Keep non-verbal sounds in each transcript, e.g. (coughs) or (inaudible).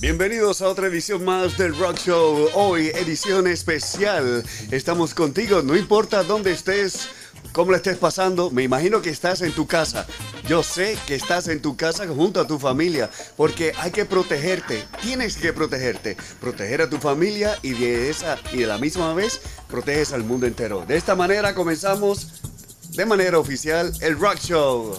Bienvenidos a otra edición más del Rock Show. Hoy edición especial. Estamos contigo, no importa dónde estés, cómo le estés pasando. Me imagino que estás en tu casa. Yo sé que estás en tu casa junto a tu familia, porque hay que protegerte. Tienes que protegerte. Proteger a tu familia y de esa y de la misma vez proteges al mundo entero. De esta manera comenzamos de manera oficial el Rock Show.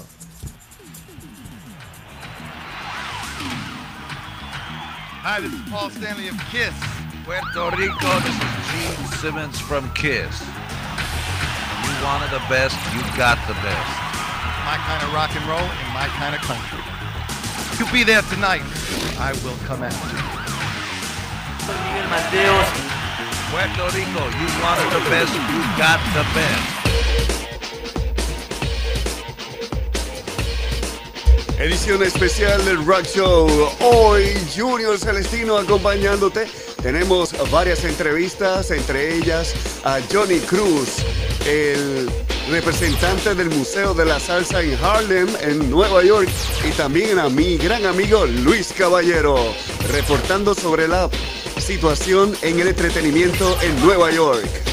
Hi, this is Paul Stanley of Kiss. Puerto Rico, this is Gene Simmons from Kiss. You wanted the best, you got the best. My kind of rock and roll in my kind of country. You'll be there tonight. I will come out. Miguel Mateos. Puerto Rico, you wanted the best, you got the best. Edición especial del Rock Show. Hoy Junior Celestino acompañándote. Tenemos varias entrevistas, entre ellas a Johnny Cruz, el representante del Museo de la Salsa en Harlem, en Nueva York, y también a mi gran amigo Luis Caballero, reportando sobre la situación en el entretenimiento en Nueva York.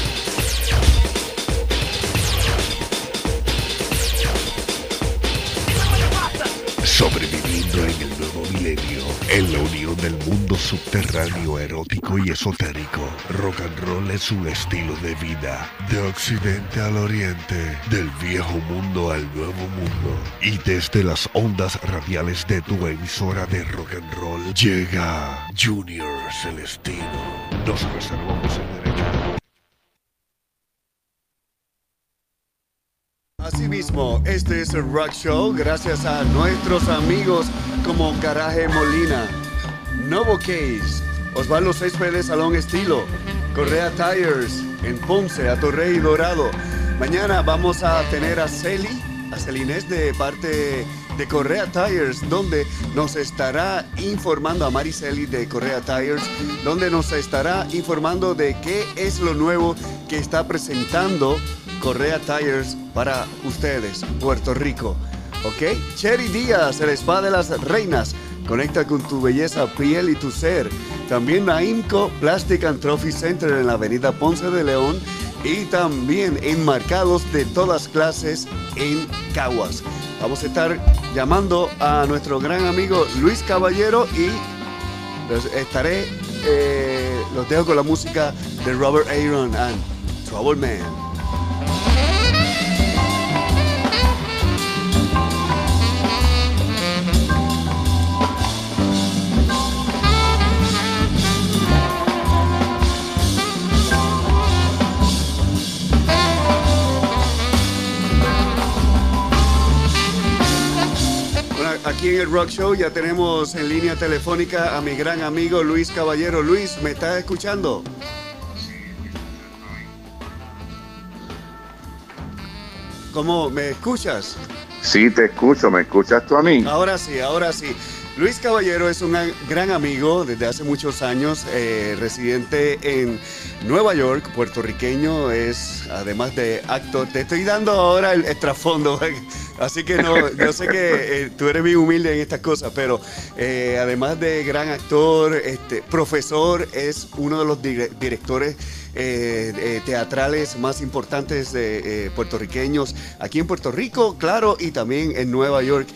En la unión del mundo subterráneo erótico y esotérico, rock and roll es un estilo de vida, de occidente al oriente, del viejo mundo al nuevo mundo. Y desde las ondas radiales de tu emisora de rock and roll, llega Junior Celestino. Nos reservamos el Asimismo, este es el Rock Show gracias a nuestros amigos como Garaje Molina, Novo Case, Osvaldo Céspedes Salón Estilo, Correa Tires en Ponce, a Torrey Dorado. Mañana vamos a tener a Celi, a Celinés de parte de Correa Tires, donde nos estará informando a Mariceli de Correa Tires, donde nos estará informando de qué es lo nuevo que está presentando Correa Tires para ustedes, Puerto Rico. ¿Ok? Cherry Díaz, el spa de las reinas. Conecta con tu belleza, piel y tu ser. También Naimco Plastic and Trophy Center en la avenida Ponce de León. Y también enmarcados de todas clases en Caguas. Vamos a estar llamando a nuestro gran amigo Luis Caballero y estaré, eh, los dejo con la música de Robert Aaron and Trouble Man. Aquí en el Rock Show ya tenemos en línea telefónica a mi gran amigo Luis Caballero. Luis, ¿me estás escuchando? ¿Cómo me escuchas? Sí, te escucho, ¿me escuchas tú a mí? Ahora sí, ahora sí. Luis Caballero es un gran amigo desde hace muchos años, eh, residente en Nueva York, puertorriqueño, es además de actor. Te estoy dando ahora el, el trasfondo, (laughs) así que no, yo sé que eh, tú eres muy humilde en estas cosas, pero eh, además de gran actor, este, profesor, es uno de los dire- directores teatrales más importantes de puertorriqueños aquí en Puerto Rico, claro, y también en Nueva York.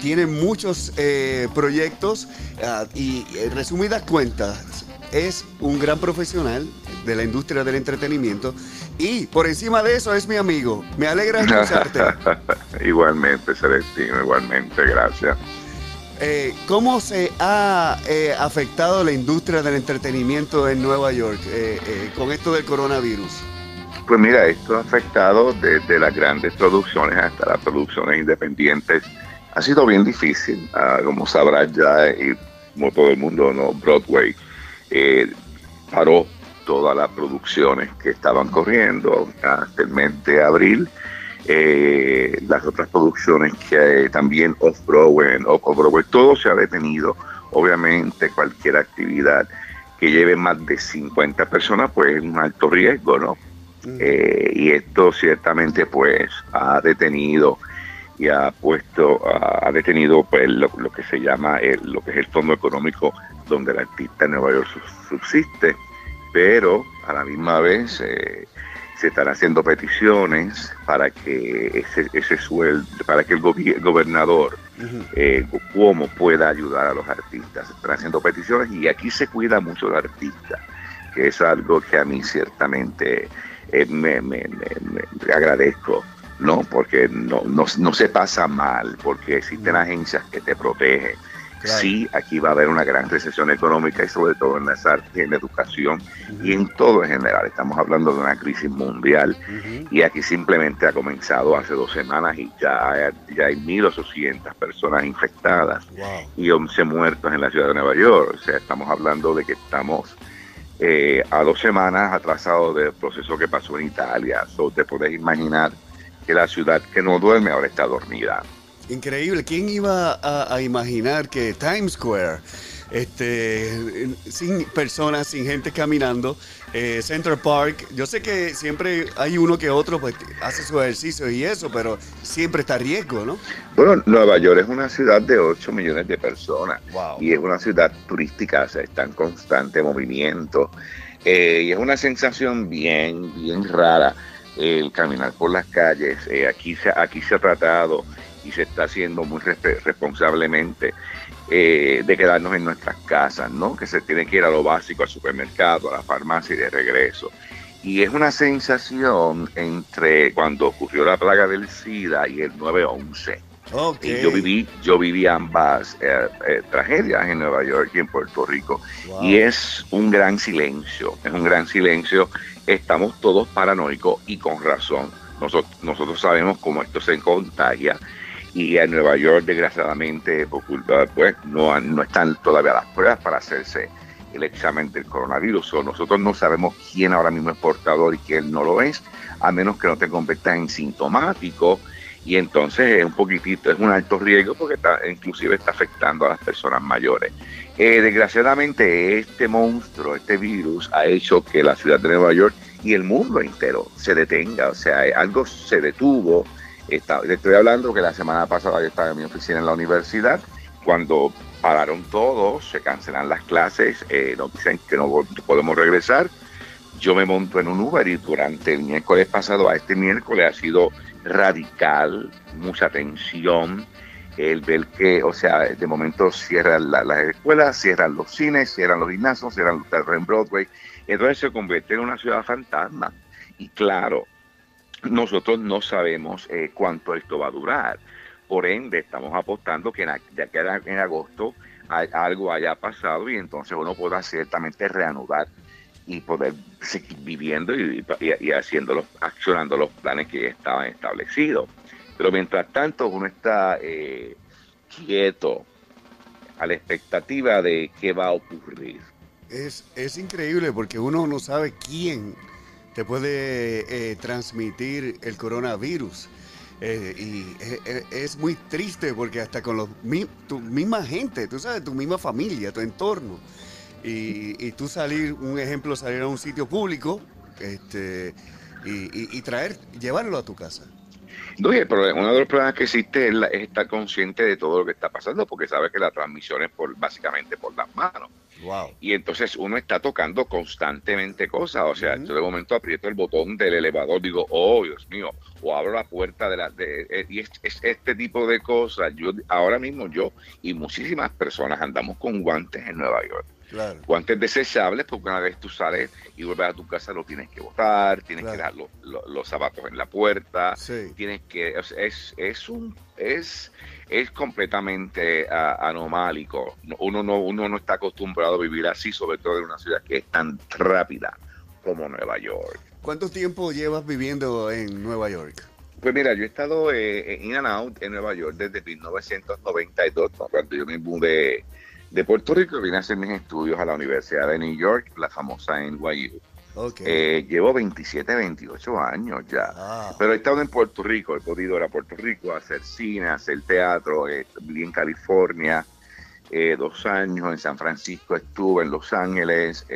Tiene muchos eh, proyectos ah, y en resumidas cuentas es un gran profesional de la industria del entretenimiento y por encima de eso es mi amigo. Me alegra (laughs) escucharte. igualmente, Celestino, igualmente, gracias. Eh, ¿Cómo se ha eh, afectado la industria del entretenimiento en Nueva York eh, eh, con esto del coronavirus? Pues mira, esto ha afectado desde las grandes producciones hasta las producciones independientes. Ha sido bien difícil, Ah, como sabrás ya, y como todo el mundo, ¿no? Broadway eh, paró todas las producciones que estaban corriendo hasta el mes de abril. Eh, las otras producciones que eh, también off-Broadway, off-Broadway, todo se ha detenido. Obviamente cualquier actividad que lleve más de 50 personas, pues es un alto riesgo, ¿no? Eh, y esto ciertamente pues ha detenido y ha puesto, ha detenido pues lo, que se llama el, lo que es el fondo económico donde el artista en Nueva York subsiste, pero a la misma vez eh, se están haciendo peticiones para que ese, ese sueldo, para que el, gobernador eh, Cuomo pueda ayudar a los artistas. Se están haciendo peticiones y aquí se cuida mucho el artista, que es algo que a mí ciertamente eh, me, me, me, agradezco, ¿no? Porque no, no, no, se pasa mal, porque existen agencias que te protegen. Sí, aquí va a haber una gran recesión económica y sobre todo en las artes, en la educación y en todo en general. Estamos hablando de una crisis mundial y aquí simplemente ha comenzado hace dos semanas y ya hay, ya hay 1.800 personas infectadas y 11 muertos en la ciudad de Nueva York. O sea, estamos hablando de que estamos eh, a dos semanas atrasado del proceso que pasó en Italia. So, te puedes imaginar que la ciudad que no duerme ahora está dormida. Increíble. ¿Quién iba a, imaginar que Times Square, este, sin personas, sin gente caminando, eh, Central Park, yo sé que siempre hay uno que otro pues hace su ejercicio y eso, pero siempre está a riesgo, ¿no? Bueno, Nueva York es una ciudad de 8 millones de personas y es una ciudad turística, o sea, está en constante movimiento eh, y es una sensación bien, bien rara el caminar por las calles. Eh, aquí, se, aquí se ha tratado y se está haciendo muy responsablemente eh, de quedarnos en nuestras casas, ¿no? Que se tiene que ir a lo básico, al supermercado, a la farmacia y de regreso. Y es una sensación entre cuando ocurrió la plaga del SIDA y el 9-11. Y yo viví, yo viví ambas eh, eh, tragedias en Nueva York y en Puerto Rico. Y es un gran silencio, es un gran silencio. Estamos todos paranoicos y con razón. Nosotros, sabemos cómo esto se contagia y en Nueva York desgraciadamente pues no, no están todavía las pruebas para hacerse el examen del coronavirus. O nosotros no sabemos quién ahora mismo es portador y quién no lo es, a menos que no te conviertas en sintomático. Y entonces es un poquitito, es un alto riesgo porque está, inclusive está afectando a las personas mayores. Eh, desgraciadamente este monstruo, este virus, ha hecho que la ciudad de Nueva York y el mundo entero se detenga. O sea, algo se detuvo le estoy hablando que la semana pasada yo estaba en mi oficina en la universidad, cuando pararon todos, se cancelan las clases, eh, nos dicen que no podemos regresar. Yo me monto en un Uber y durante el miércoles pasado a este miércoles ha sido radical, mucha tensión, el ver que, o sea, de momento cierran las escuelas, cierran los cines, cierran los gimnasios, cierran los teatros en Broadway, entonces se convierte en una ciudad fantasma. Y claro, nosotros no sabemos eh, cuánto esto va a durar. Por ende, estamos apostando que ya que en agosto algo haya pasado y entonces uno pueda ciertamente reanudar y poder seguir viviendo y, haciendo los, accionando los planes que estaban establecidos. Pero mientras tanto, uno está eh, quieto a la expectativa de qué va a ocurrir. Es, es increíble porque uno no sabe quién te puede eh, transmitir el coronavirus. Eh, y eh, es, muy triste porque hasta con los, tu misma gente, tú sabes, tu misma familia, tu entorno. Y, tú salir, un ejemplo, salir a un sitio público este, y, traer, llevarlo a tu casa. No, uno de los problemas que existe es, estar consciente de todo lo que está pasando, porque sabes que la transmisión es por, básicamente por las manos. Y entonces uno está tocando constantemente cosas. O sea, yo de momento aprieto el botón del elevador, digo, oh, Dios mío, o abro la puerta de la. De, eh, y es, este tipo de cosas. Yo Ahora mismo yo y muchísimas personas andamos con guantes en Nueva York. Guantes desechables, porque una vez tú sales y vuelves a tu casa, lo tienes que botar, tienes que dejar los, zapatos en la puerta, tienes que. es, es un. Es, es completamente uh, anomálico. Uno no, uno no está acostumbrado a vivir así, sobre todo en una ciudad que es tan rápida como Nueva York. ¿Cuánto tiempo llevas viviendo en Nueva York? Pues mira, yo he estado eh, in and out en Nueva York desde 1992, cuando yo me mudé de Puerto Rico, vine a hacer mis estudios a la Universidad de New York, la famosa NYU. Eh, llevo 27, 28 años ya. Ah. Pero he estado en Puerto Rico, he podido ir a Puerto Rico a hacer cine, a hacer teatro, eh, viví en California eh, dos años, en San Francisco estuve, en Los Ángeles,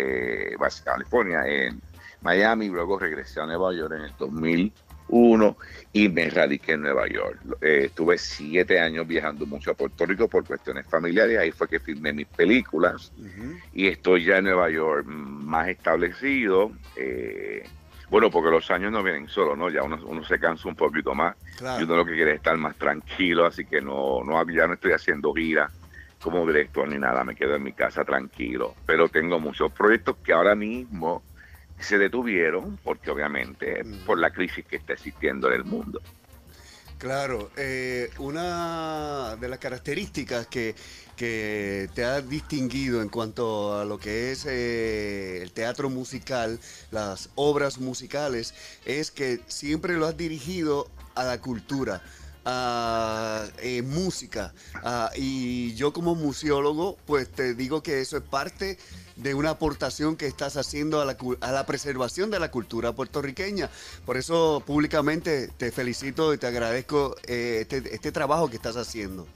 California, en Miami, luego regresé a Nueva York en el 2001 y me radiqué en Nueva York. Eh, estuve siete años viajando mucho a Puerto Rico por cuestiones familiares, ahí fue que filmé mis películas y estoy ya en Nueva York más establecido. Eh, bueno, porque los años no vienen solos, ¿no? Ya uno, uno se cansa un poquito más. Claro. Yo lo que quiero es estar más tranquilo, así que no, no ya no estoy haciendo giras como director ni nada, me quedo en mi casa tranquilo. Pero tengo muchos proyectos que ahora mismo se detuvieron, porque obviamente por la crisis que está existiendo en el mundo. Claro, eh, una de las características que, que te ha distinguido en cuanto a lo que es eh, el teatro musical, las obras musicales, es que siempre lo has dirigido a la cultura, a eh, música. a- y yo como museólogo, pues te digo que eso es parte de una aportación que estás haciendo a la, a la preservación de la cultura puertorriqueña. Por eso públicamente te felicito y te agradezco eh, este, este trabajo que estás haciendo.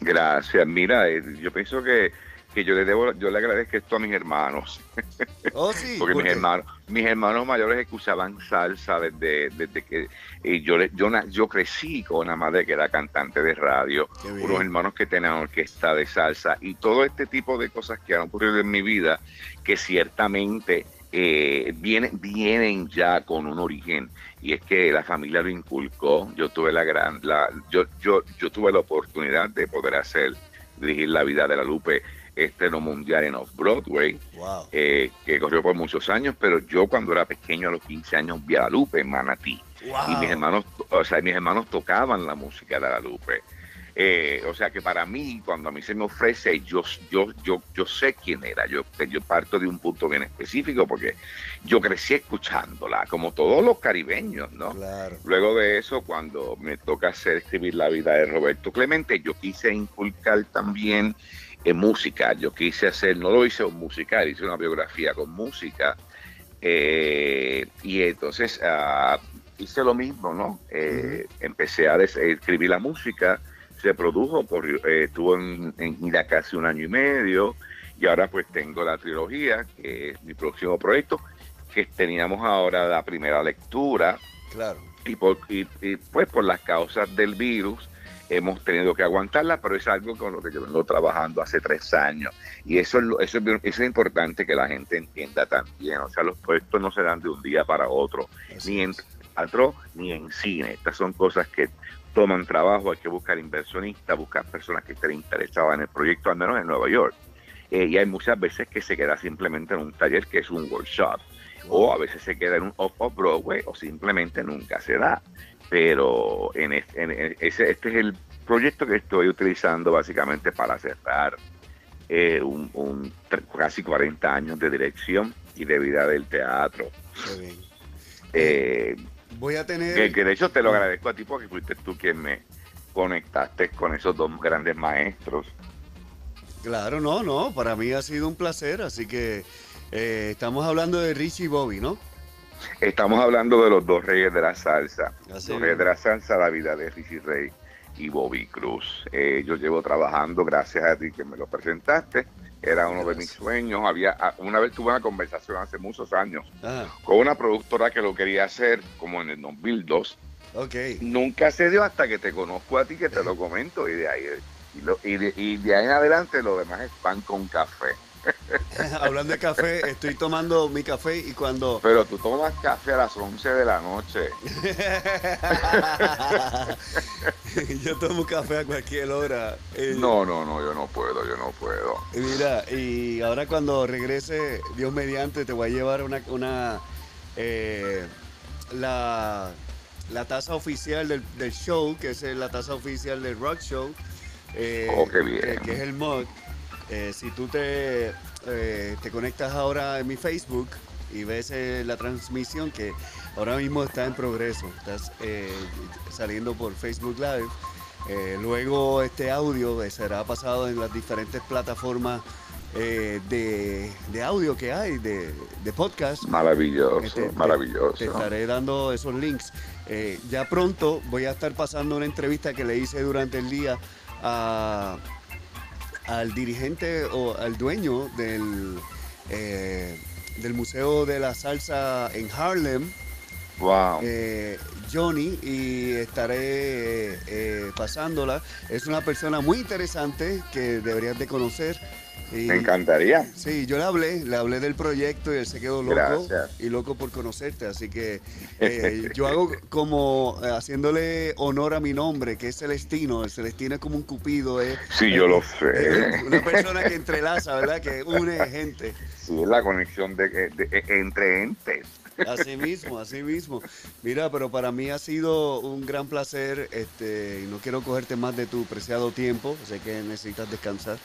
Gracias. Mira, eh, yo pienso que, que yo le debo, yo le agradezco esto a mis hermanos. (laughs) Oh, sí. porque ¿por mis qué? hermanos, mis hermanos mayores escuchaban salsa desde, desde que y yo, le- yo, yo crecí con una madre que era cantante de radio, unos hermanos que tenían orquesta de salsa y todo este tipo de cosas que han ocurrido en mi vida que ciertamente eh, vienen, vienen ya con un origen y es que la familia lo inculcó. Yo tuve la gran, la, yo, yo, yo tuve la oportunidad de poder hacer dirigir la vida de la Lupe estreno mundial en Off Broadway Wow. eh, que corrió por muchos años, pero yo cuando era pequeño, a los 15 años, vi a la Lupe en Manatí. Wow. Y mis hermanos, o sea, mis hermanos tocaban la música de la Lupe. Eh, o sea que para mí, cuando a mí se me ofrece, yo, yo, yo, yo sé quién era. Yo, yo parto de un punto bien específico porque yo crecí escuchándola, como todos los caribeños, ¿no? Claro. Luego de eso, cuando me toca hacer escribir la vida de Roberto Clemente, yo quise inculcar también en música. Yo quise hacer, no lo hice un musical, hice una biografía con música. Eh, y entonces ah, hice lo mismo, ¿no? Eh, Empecé a escribir la música, se produjo, por, eh, estuvo en, en gira casi un año y medio, y ahora pues tengo la trilogía, que es mi próximo proyecto, que teníamos ahora la primera lectura, Claro. y, por, y, y, pues por las causas del virus hemos tenido que aguantarla, pero es algo con lo que yo vengo trabajando hace tres años. Y eso es, lo- eso es, bien- eso es importante que la gente entienda también. O sea, los proyectos no se dan de un día para otro, Así ni en teatro ni en cine. Estas son cosas que toman trabajo, hay que buscar inversionistas, buscar personas que estén interesadas en el proyecto, al menos en Nueva York. Eh, y hay muchas veces que se queda simplemente en un taller que es un workshop o a veces se queda en un off of Broadway o simplemente nunca se da. Pero en, es- en- ese, este es el proyecto que estoy utilizando básicamente para cerrar eh, un, casi 40 años de dirección y de vida del teatro. Bien. Eh, Voy a tener. que, que de hecho te lo agradezco a ti porque fuiste tú quien me conectaste con esos dos grandes maestros. Claro, no, no. Para mí ha sido un placer. Así que eh, estamos hablando de Richie y Bobby, ¿no? Estamos hablando de los dos reyes de la salsa. Así los es. reyes de la salsa, la vida de Richie Rey y Bobby Cruz. Eh, yo llevo trabajando, gracias a ti que me lo presentaste. Era uno de mis sueños. Había ah, Una vez tuve una conversación hace muchos años Ah, con una productora que lo quería hacer como en el 2002. ok. Nunca se dio hasta que te conozco a ti que te lo (laughs) comento y de ahí y, lo- y de, y de ahí en adelante lo demás es pan con café. (laughs) Hablando de café, estoy tomando mi café y cuando. Pero tú tomas café a las 11 de la noche. (laughs) yo tomo café a cualquier hora. Eh, No, no, no, yo no puedo, yo no puedo. Mira, y ahora cuando regrese, Dios mediante, te voy a llevar una, una eh, la, la taza oficial del, del show, que es la taza oficial del Rock Show. eh, Oh, qué bien. Que, que es el mug. Eh, si tú te, eh, te conectas ahora en mi Facebook y ves eh, la transmisión que ahora mismo está en progreso, estás saliendo por Facebook Live. Luego este audio será pasado en las diferentes plataformas eh, de, de audio que hay, de, de podcast. Maravilloso, Te- te- maravilloso. Te estaré dando esos links. Eh, ya pronto voy a estar pasando una entrevista que le hice durante el día a- al dirigente o al dueño del, eh, del Museo de la Salsa en Harlem, Wow. eh, Johnny, y estaré eh, eh, pasándola. Es una persona muy interesante que deberías de conocer. Y- Me encantaría. Sí, yo le hablé, le hablé del proyecto y él se quedó loco Gracias. y loco por conocerte, así que (laughs) eh, yo hago como haciéndole honor a mi nombre, que es Celestino, el Celestino es como un cupido, es Sí, yo lo sé. una persona que entrelaza, ¿verdad? Que une gente, Sí, es la conexión de, de- de- entre entes. Así mismo, así mismo. Mira, pero para mí ha sido un gran placer, este, no quiero cogerte más de tu preciado tiempo, sé que necesitas descansar.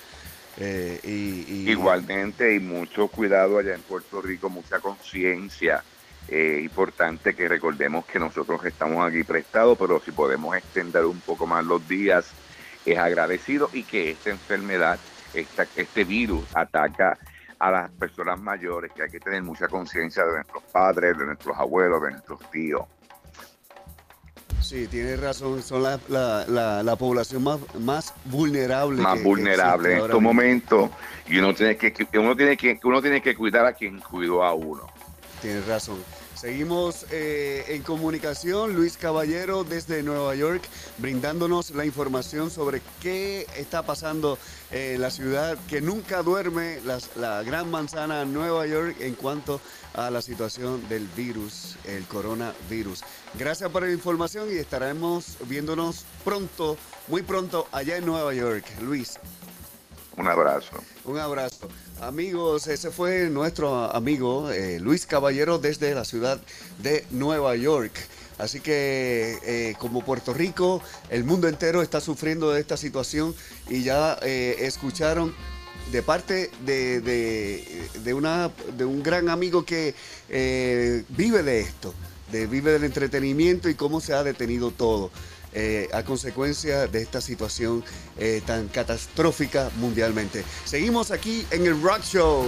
eh, Igualmente, y mucho cuidado allá en Puerto Rico, mucha conciencia. Eh, importante que recordemos que nosotros estamos aquí prestados, pero si podemos extender un poco más los días, es agradecido y que esta enfermedad, este virus ataca a las personas mayores, que hay que tener mucha conciencia de nuestros padres, de nuestros abuelos, de nuestros tíos. Sí, tienes razón, son la, la, la, la población más, más vulnerable. más que- que vulnerables existe en estos momentos y uno tiene que que uno tiene que uno tiene que cuidar a quien cuidó a uno. Tienes razón. Seguimos eh, en comunicación, Luis Caballero desde Nueva York, brindándonos la información sobre qué está pasando en la ciudad que nunca duerme, las- la gran manzana Nueva York, en cuanto a la situación del virus, el coronavirus. Gracias por la información y estaremos viéndonos pronto, muy pronto, allá en Nueva York. Luis. Un abrazo. Un abrazo. Amigos, ese fue nuestro amigo eh, Luis Caballero desde la ciudad de Nueva York. Así que eh, como Puerto Rico, el mundo entero está sufriendo de esta situación y ya eh, escucharon de parte de, de- de una, de un gran amigo que vive de esto, de, vive del entretenimiento y cómo se ha detenido todo eh, a consecuencia de esta situación eh, tan catastrófica mundialmente. Seguimos aquí en el Rock Show.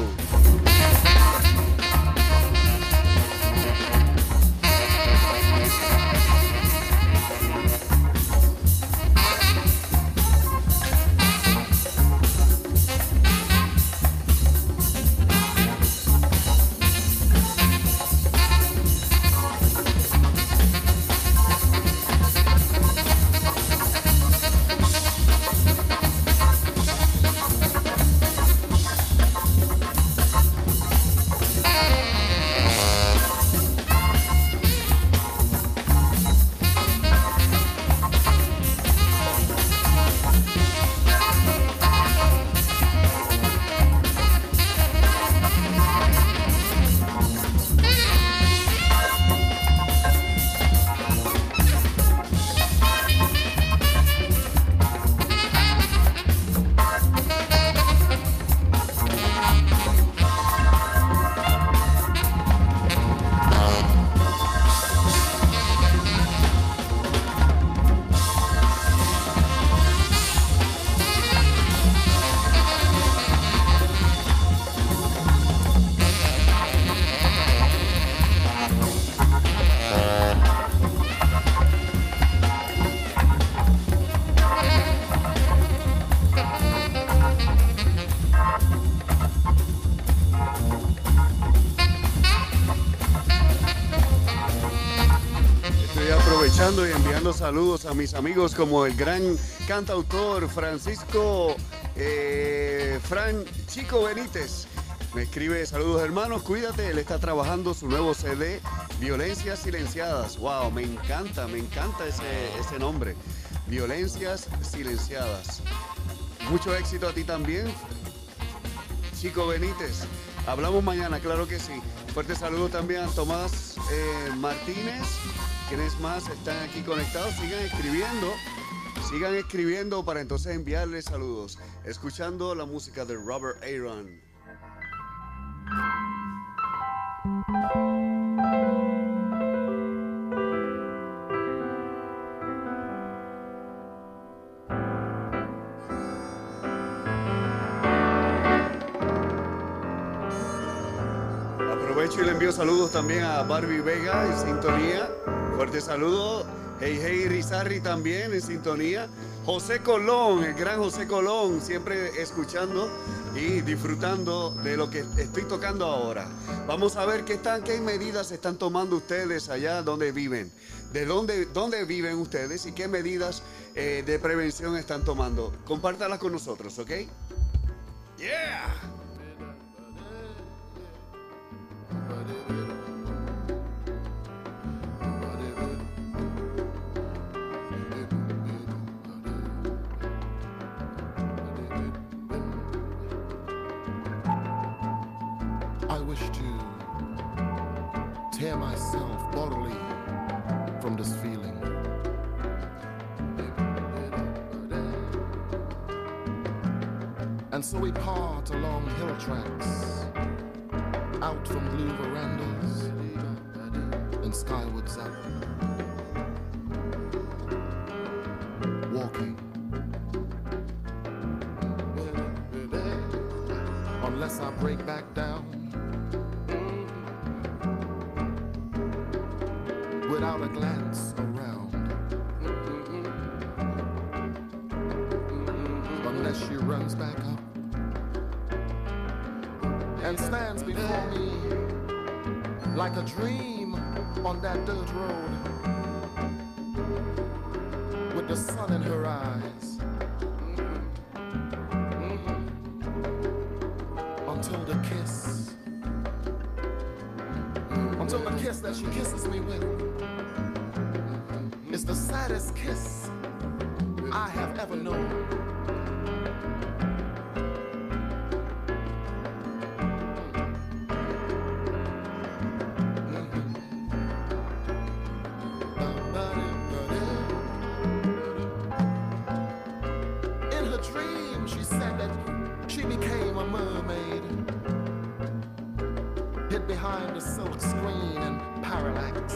Saludos a mis amigos como el gran cantautor Francisco eh, Fran Chico Benítez. Me escribe saludos hermanos, cuídate, él está trabajando su nuevo CD, Violencias Silenciadas. Wow, me encanta, me encanta ese, ese nombre. Violencias Silenciadas. Mucho éxito a ti también, Chico Benítez. Hablamos mañana, claro que sí. Fuerte saludo también a Tomás eh, Martínez. Quienes más están aquí conectados, sigan escribiendo. Sigan escribiendo para entonces enviarles saludos. Escuchando la música de Robert Aaron. Aprovecho y le envío saludos también a Barbie Vega en sintonía. Fuerte saludo. Hey, hey, Rizarri también en sintonía. José Colón, el gran José Colón, siempre escuchando y disfrutando de lo que estoy tocando ahora. Vamos a ver qué, están, qué medidas están tomando ustedes allá donde viven. De dónde, dónde viven ustedes y qué medidas eh, de prevención están tomando. Compártalas con nosotros, ¿ok? Yeah. Tear myself bodily from this feeling. And so we part along hill tracks, out from blue verandas and skywards up, walking. Unless I break back down Unless she runs back up and stands before me like a dream on that dirt road with the sun in her eyes. Mm-hmm. Until the kiss, until the kiss that she kisses me with is the saddest kiss I have ever known. A silk screen and parallax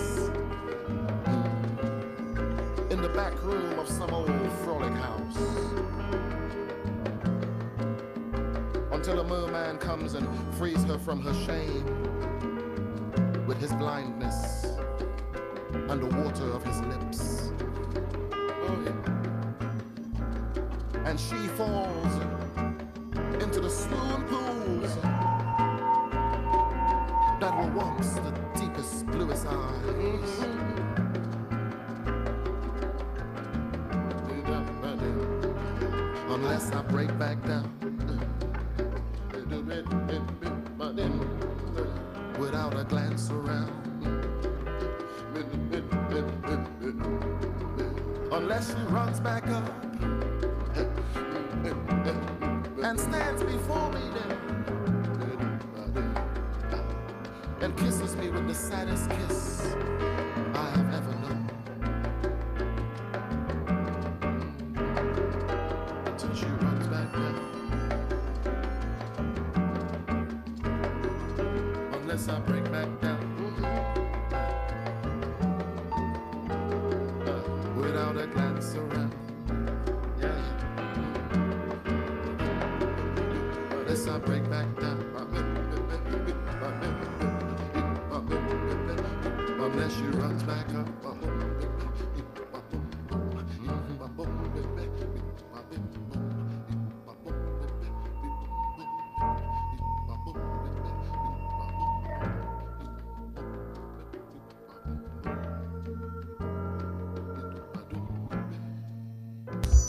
in the back room of some old frolic house. Until a merman comes and frees her from her shame with his blindness and the water of his lips. Oh, and she falls unless I break back down without a glance around. Unless she runs back up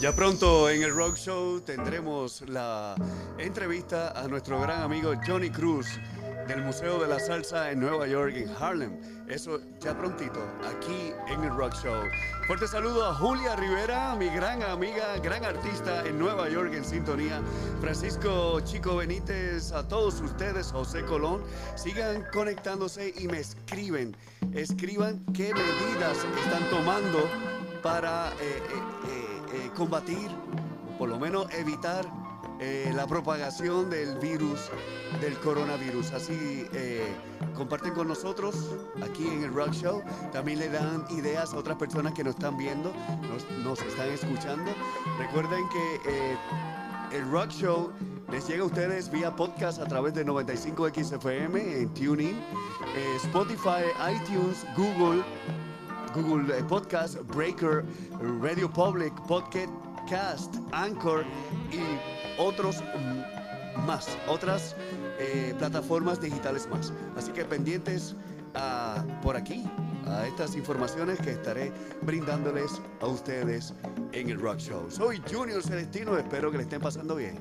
Ya pronto en el Rock Show tendremos la entrevista a nuestro gran amigo Johnny Cruz del Museo de la Salsa en Nueva York, en Harlem. Eso ya prontito, aquí en el Rock Show. Fuerte saludo a Julia Rivera, mi gran amiga, gran artista en Nueva York en sintonía. Francisco Chico Benítez, a todos ustedes, José Colón. Sigan conectándose y me escriben. Escriban qué medidas están tomando para... eh, eh, eh, eh, combatir, por lo menos evitar eh, la propagación del virus, del coronavirus. Así eh, comparten con nosotros aquí en el Rock Show. También le dan ideas a otras personas que nos están viendo, nos, están escuchando. Recuerden que el Rock Show les llega a ustedes vía podcast a través de 95XFM en TuneIn, Spotify, iTunes, Google. Google eh, Podcast, Breaker, Radio Public, Podcast, Anchor y otros más, otras eh, plataformas digitales más. Así que pendientes a, por aquí a estas informaciones que estaré brindándoles a ustedes en el Rock Show. Soy Junior Celestino, espero que le estén pasando bien.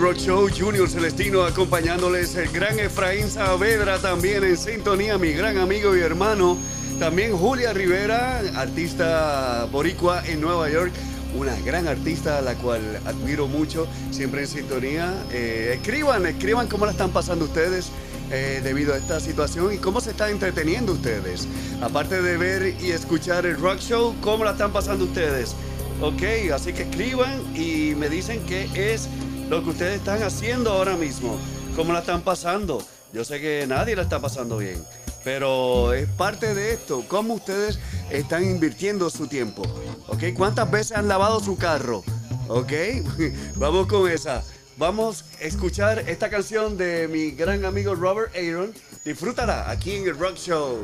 Rock Show Junior Celestino acompañándoles el gran Efraín Saavedra también en sintonía, mi gran amigo y hermano. También Julia Rivera, artista boricua en Nueva York. una gran artista a la cual admiro mucho, siempre en sintonía. Eh, escriban, escriban cómo la están pasando ustedes eh, debido a esta situación y cómo se están entreteniendo ustedes. Aparte de ver y escuchar el rock show, cómo la están pasando ustedes. Ok, así que escriban y me dicen qué es lo que ustedes están haciendo ahora mismo, cómo la están pasando. Yo sé que nadie la está pasando bien. Pero es parte de esto, cómo ustedes están invirtiendo su tiempo. ¿Ok? ¿Cuántas veces han lavado su carro? ¿Ok? (laughs) Vamos con esa. Vamos a escuchar esta canción de mi gran amigo Robert Aaron. Disfrútala aquí en el Rock Show.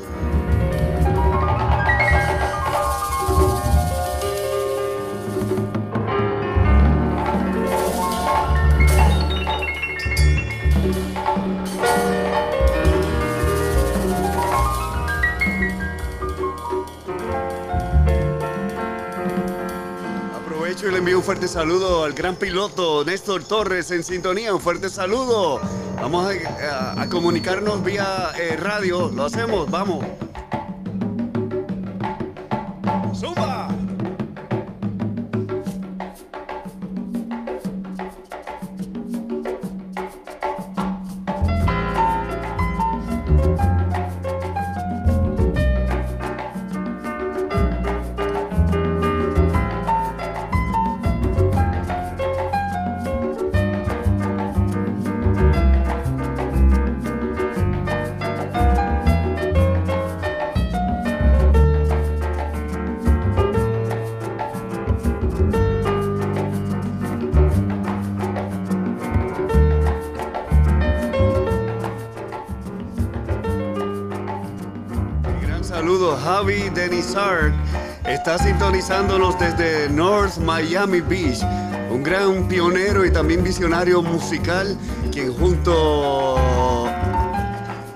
Le envío un fuerte saludo al gran piloto Néstor Torres en sintonía. Un fuerte saludo. Vamos a comunicarnos vía eh, radio. Lo hacemos, vamos. Denizar. Está sintonizándonos desde North Miami Beach. Un gran pionero y también visionario musical, quien junto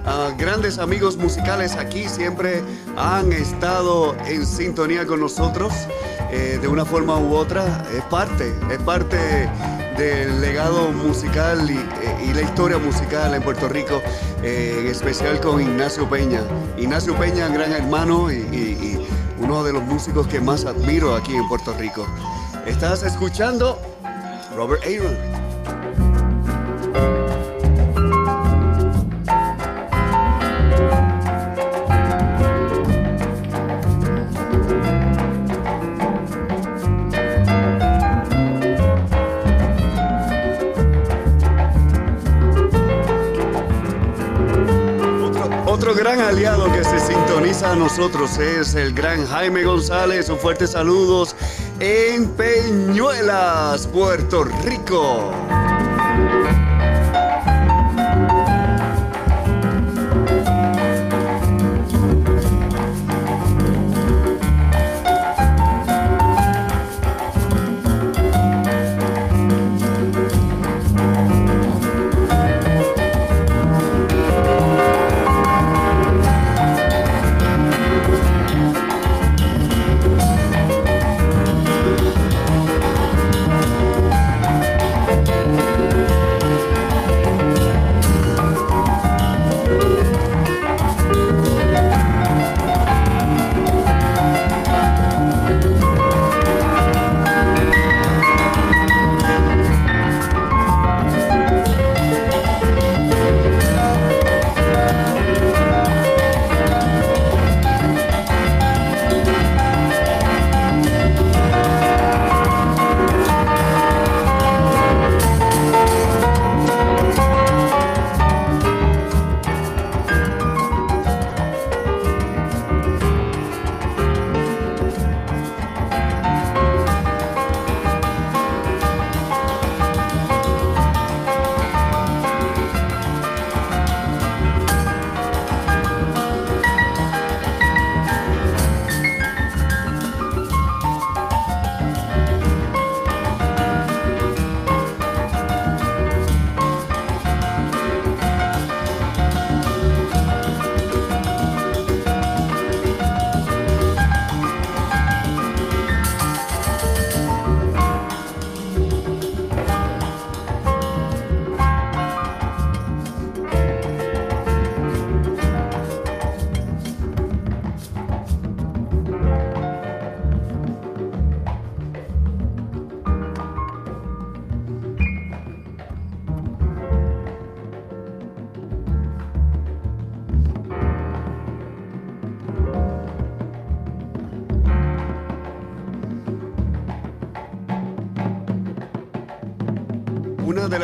a grandes amigos musicales aquí siempre han estado en sintonía con nosotros eh, de una forma u otra. Es parte, es parte del legado musical y, eh, la historia musical en Puerto Rico, eh, en especial con Ignacio Peña. Ignacio Peña, gran hermano y uno de los músicos que más admiro aquí en Puerto Rico. Estás escuchando Robert Aaron. Nosotros es el gran Jaime González. Un fuerte saludos en Peñuelas, Puerto Rico.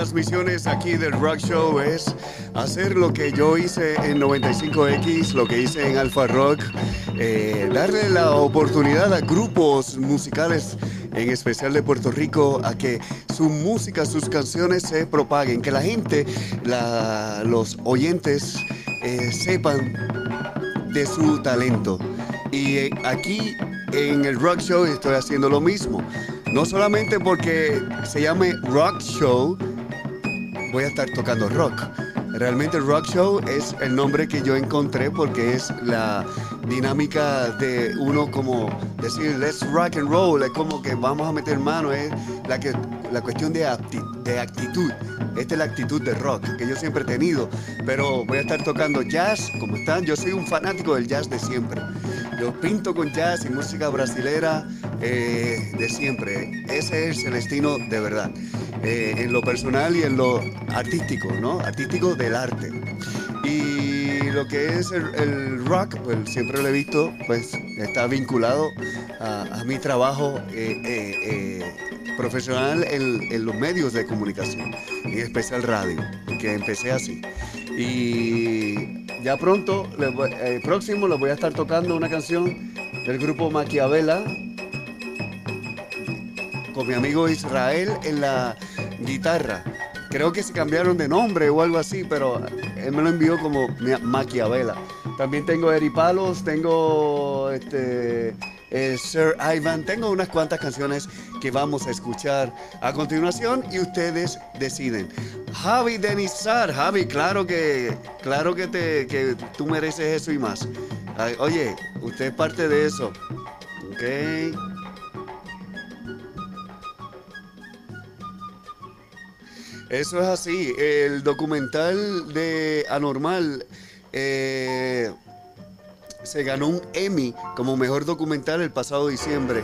Una de las misiones aquí del Rock Show es hacer lo que yo hice en 95X, lo que hice en Alpha Rock, eh, darle la oportunidad a grupos musicales, en especial de Puerto Rico, a que su música, sus canciones se propaguen, que la gente, los oyentes eh, sepan de su talento. Y eh, aquí en el Rock Show estoy haciendo lo mismo. No solamente porque se llame Rock Show, voy a estar tocando rock. Realmente Rock Show es el nombre que yo encontré porque es la dinámica de uno como decir let's rock and roll, es como que vamos a meter mano, es la, que, la cuestión de, de actitud. Esta es la actitud de rock que yo siempre he tenido, pero voy a estar tocando jazz, como están, yo soy un fanático del jazz de siempre. Yo pinto con jazz y música brasilera eh, de siempre. Ese es el destino de verdad. Eh, en lo personal y en lo artístico, ¿no? Artístico del arte. Y lo que es el, el rock, pues siempre lo he visto, pues está vinculado a, mi trabajo eh, eh, eh, profesional en, en los medios de comunicación, en especial radio, que empecé así. Y ya pronto, eh, próximo, les voy a estar tocando una canción del grupo Maquiavela con mi amigo Israel en la guitarra. Creo que se cambiaron de nombre o algo así, pero él me lo envió como Ma- Maquiavela. También tengo Eri Palos, tengo este, eh, Sir Ivan, tengo unas cuantas canciones que vamos a escuchar a continuación y ustedes deciden. Javi Denizar, Javi, claro que, claro que, te, que tú mereces eso y más. Ay, Oye, usted es parte de eso. Ok. Eso es así. El documental de Anormal eh, se ganó un Emmy como mejor documental el pasado diciembre.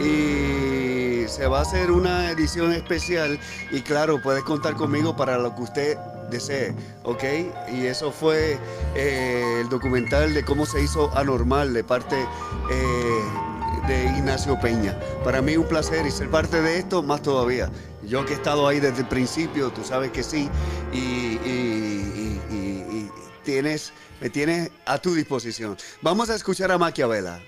Y se va a hacer una edición especial. Y claro, puedes contar conmigo para lo que usted desee, ¿ok? Y eso fue eh, el documental de cómo se hizo Anormal de parte eh, de Ignacio Peña. Para mí un placer y ser parte de esto más todavía. Yo que he estado ahí desde el principio, tú sabes que sí, y, tienes, me tienes a tu disposición. Vamos a escuchar a Maquiavela.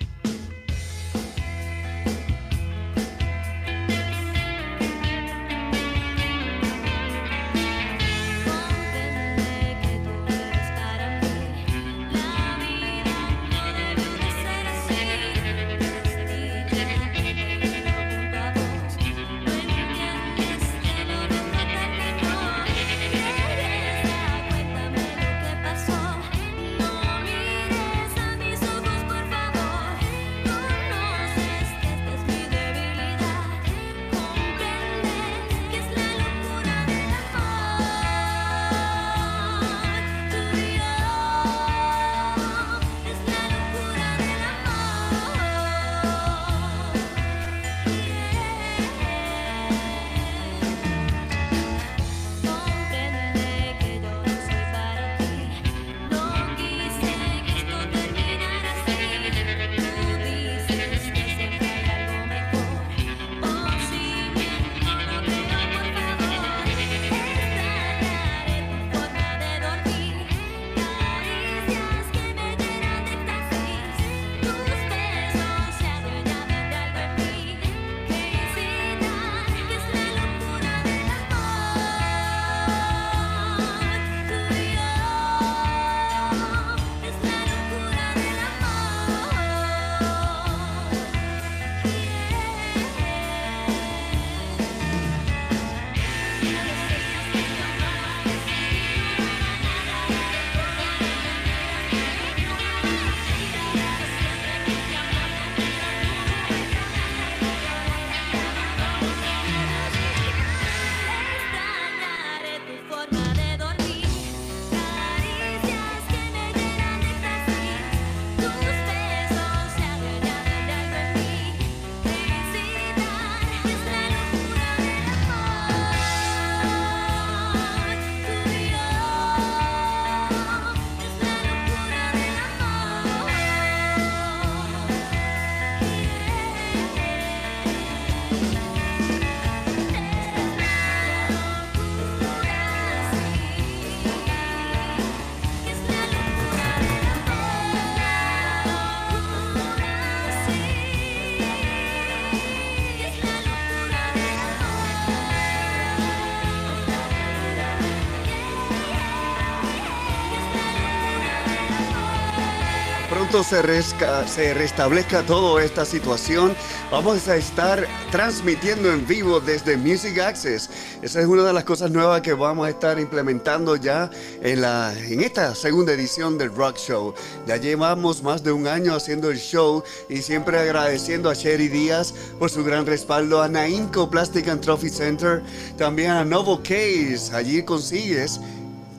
Se, resca- se restablezca toda esta situación, vamos a estar transmitiendo en vivo desde Music Access. Esa es una de las cosas nuevas que vamos a estar implementando ya en, la, en esta segunda edición del Rock Show. Ya llevamos más de un año haciendo el show y siempre agradeciendo a Sherry Díaz por su gran respaldo, a Nainco Plastic and Trophy Center, también a Novo Case. Allí consigues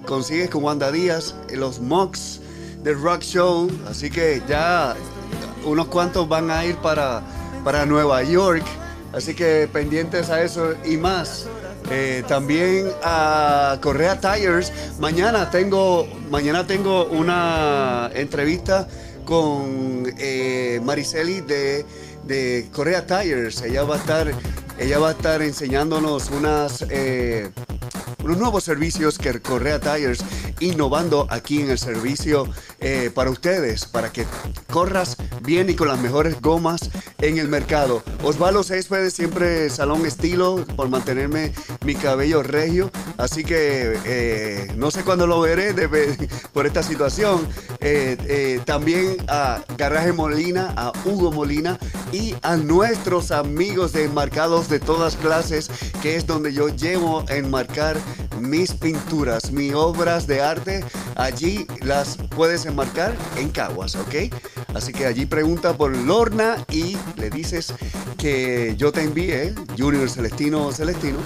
consigues con Wanda Díaz los mocks del Rock Show. Así que ya unos cuantos van a ir para, para Nueva York. Así que pendientes a eso y más. Eh, también a Correa Tires. Mañana tengo, mañana tengo una entrevista con eh, Mariceli de, de Correa Tires. Ella va a estar, ella va a estar enseñándonos unas eh, unos nuevos servicios que Correa Tires innovando aquí en el servicio eh, para ustedes, para que corras bien y con las mejores gomas en el mercado. Osvaldo Céspedes, siempre salón estilo por mantenerme mi cabello regio, así que eh, no sé cuándo lo veré (laughs) por esta situación. Eh, también a Garaje Molina, a Hugo Molina y a nuestros amigos de enmarcados de todas clases, que es donde yo llevo a enmarcar mis pinturas, mis obras de arte. Allí las puedes enmarcar en Caguas, ¿ok? Así que allí pregunta por Lorna y le dices que yo te envié Junior Celestino Celestino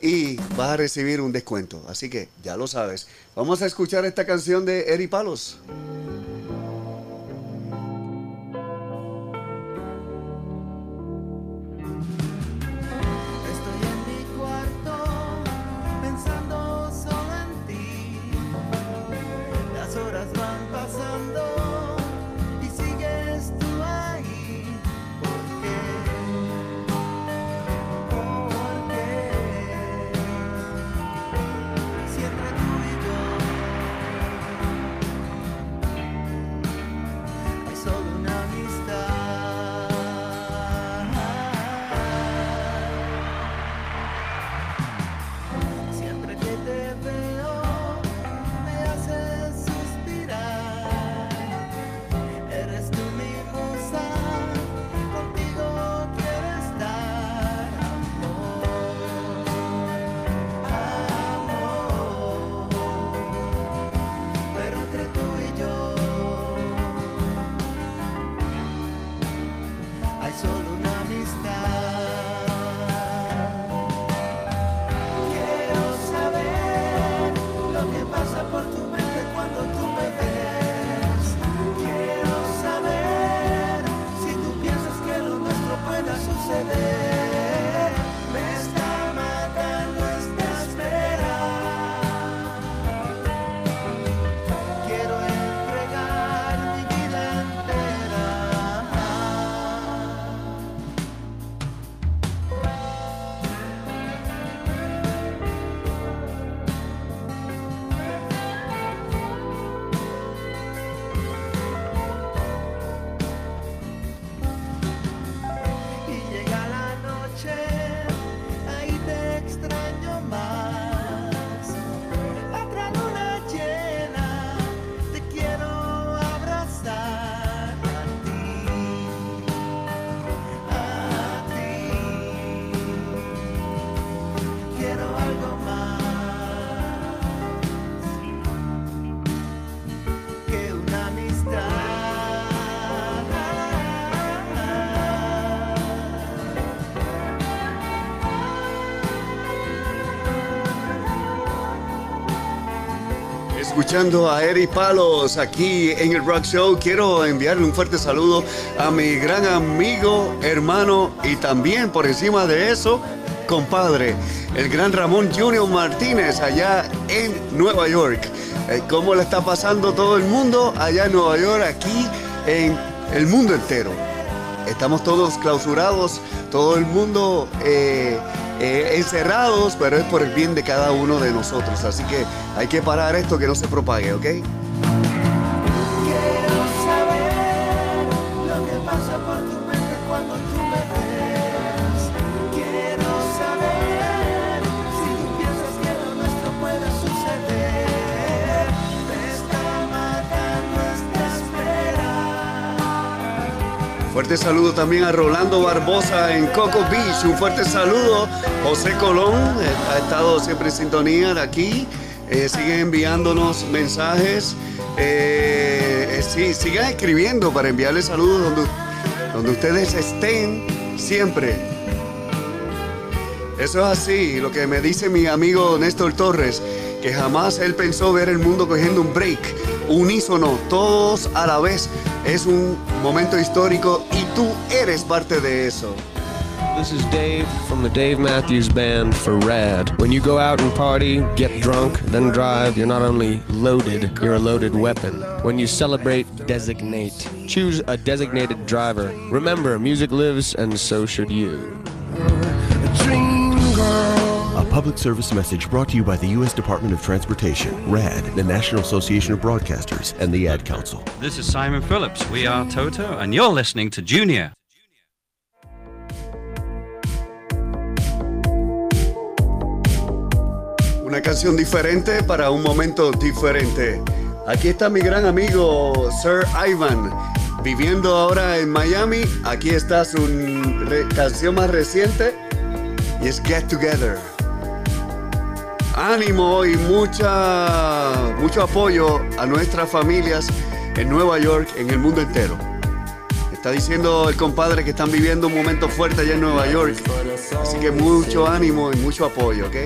y vas a recibir un descuento. Así que ya lo sabes. Vamos a escuchar esta canción de Eri Palos. Escuchando a Eri Palos aquí en el Rock Show, quiero enviarle un fuerte saludo a mi gran amigo, hermano y también por encima de eso, compadre, el gran Ramón Junior Martínez allá en Nueva York. Eh, ¿Cómo le está pasando todo el mundo allá en Nueva York, aquí en el mundo entero? Estamos todos clausurados, todo el mundo eh, eh, encerrados, pero es por el bien de cada uno de nosotros. Así que hay que parar esto que no se propague, ¿ok? Quiero saber lo que pasa por tu mente cuando tú me ves. Quiero saber si tú piensas que lo nuestro puede suceder. Me está matando esta espera. Fuerte saludo también a Rolando Barbosa en Coco Beach. Un fuerte saludo. José Colón eh, ha estado siempre en sintonía de aquí. Eh, enviándonos mensajes. Eh, eh, sí, sigan escribiendo para enviarles saludos donde, donde ustedes estén siempre. Eso es así, lo que me dice mi amigo Néstor Torres, que jamás él pensó ver el mundo cogiendo un break, unísono, todos a la vez. Es un momento histórico y tú eres parte de eso. This is Dave from the Dave Matthews Band for Rad. When you go out and party, get drunk, then drive, you're not only loaded, you're a loaded weapon. When you celebrate, designate. Choose a designated driver. Remember, music lives, and so should you. A public service message brought to you by the U.S. Department of Transportation, RAD, the National Association of Broadcasters, and the Ad Council. This is Simon Phillips. We are Toto, and you're listening to Junior. Una canción diferente para un momento diferente. Aquí está mi gran amigo Sir Ivan, viviendo ahora en Miami. Aquí está su canción más reciente y es Get Together. Ánimo y mucha, mucho apoyo a nuestras familias en Nueva York, en el mundo entero. Está diciendo el compadre que están viviendo un momento fuerte allá en Nueva York. Así que mucho ánimo y mucho apoyo, ¿ok?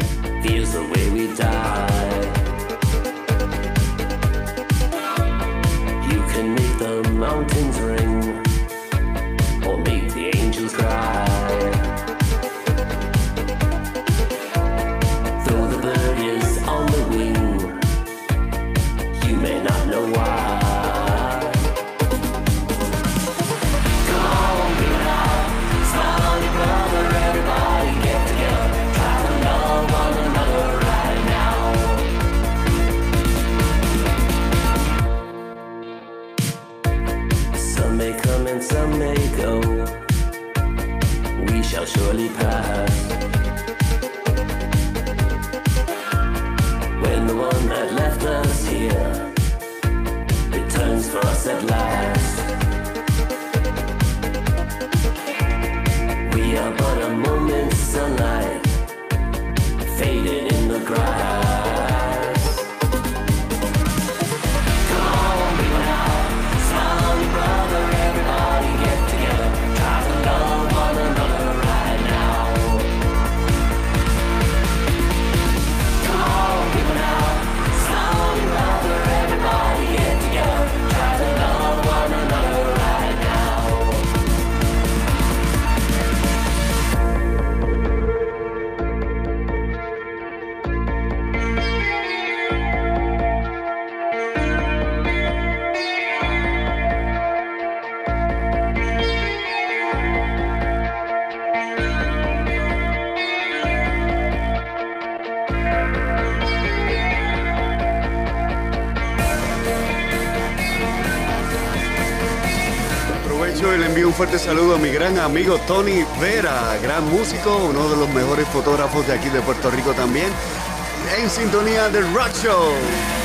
Fuerte saludo a mi gran amigo Tony Vera, gran músico, uno de los mejores fotógrafos de aquí de Puerto Rico también, en sintonía del Rock Show.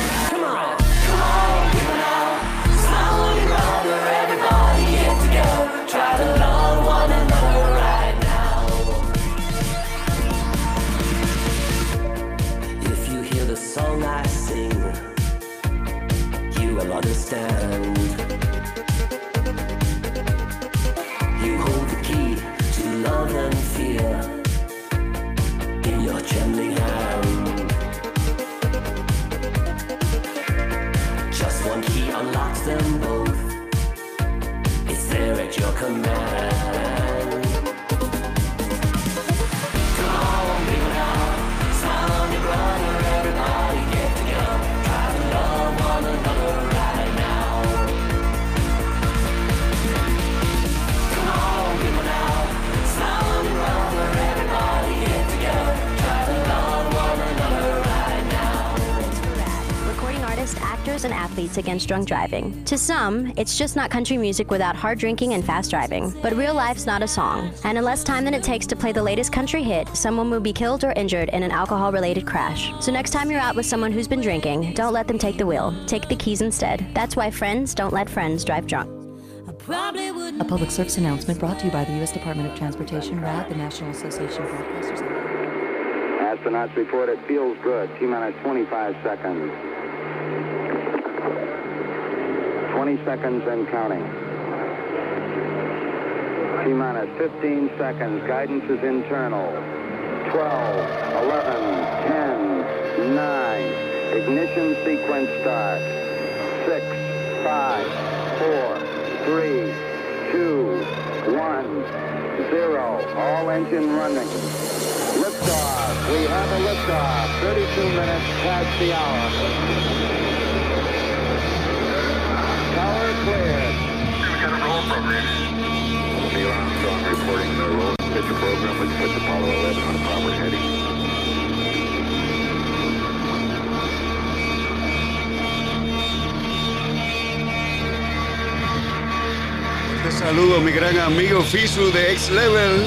Against drunk driving. To some, it's just not country music without hard drinking and fast driving. But real life's not a song. And in less time than it takes to play the latest country hit, someone will be killed or injured in an alcohol related crash. So next time you're out with someone who's been drinking, don't let them take the wheel. Take the keys instead. That's why friends don't let friends drive drunk. A public service announcement brought to you by the U.S. Department of Transportation, RAD, the National Association of Broadcasters. Astronauts report it feels good. T minus 25 seconds. 20 seconds and counting. T minus 15 seconds. Guidance is internal. 12, 11, 10, 9. Ignition sequence start. 6, 5, 4, 3, 2, 1, 0. All engine running. Liftoff. We have a liftoff. 32 minutes past the hour. Saludo, mi gran amigo Fisu de X Level.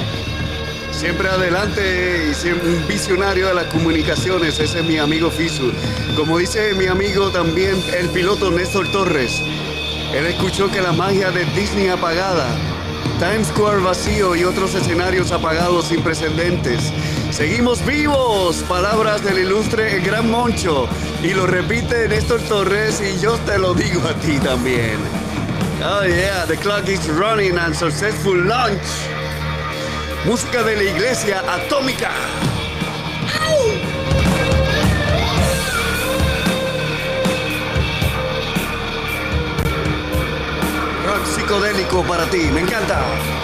Siempre adelante y siempre un visionario de las comunicaciones. Ese es mi amigo Fisu. Como dice mi amigo también, el piloto Néstor Torres. Él escuchó que la magia de Disney apagada, Times Square vacío y otros escenarios apagados sin precedentes. Seguimos vivos, palabras del ilustre el Gran Moncho. Y lo repite Néstor Torres y yo te lo digo a ti también. Oh yeah, the clock is running and successful launch. Música de la iglesia atómica. Psicodélico para ti, me encanta.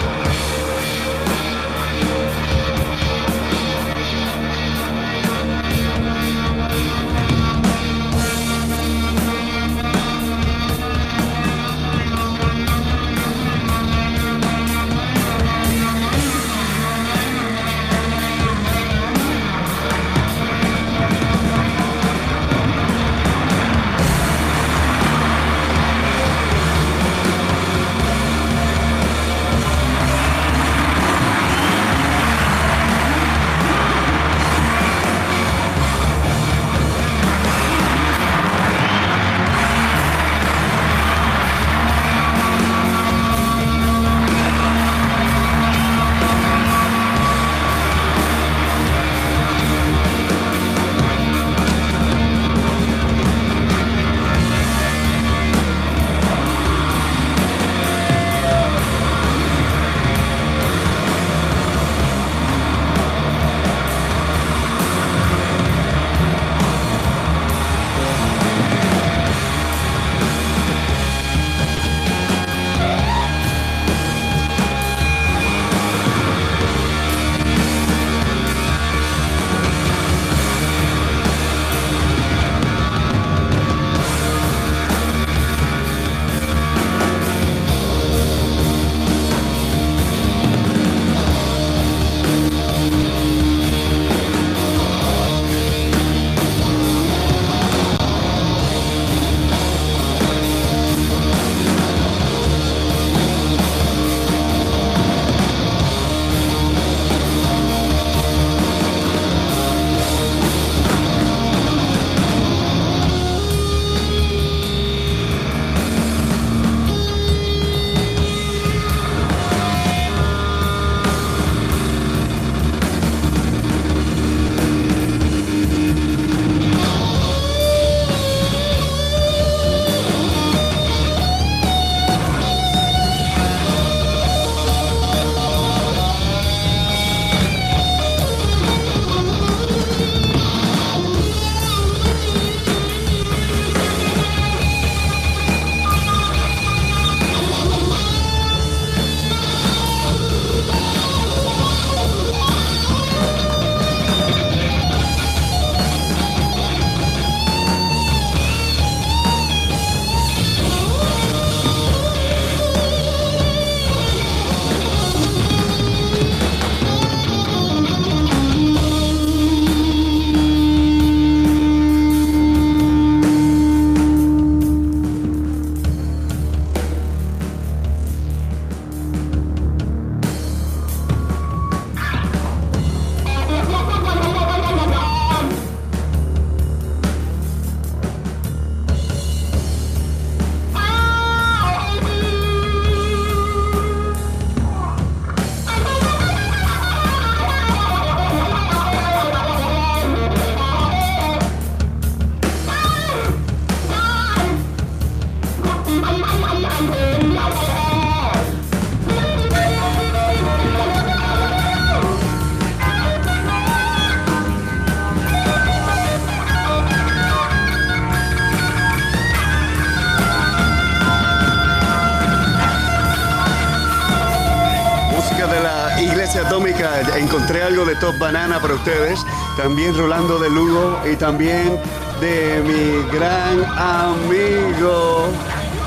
Para ustedes. También Rolando de Lugo y también de mi gran amigo.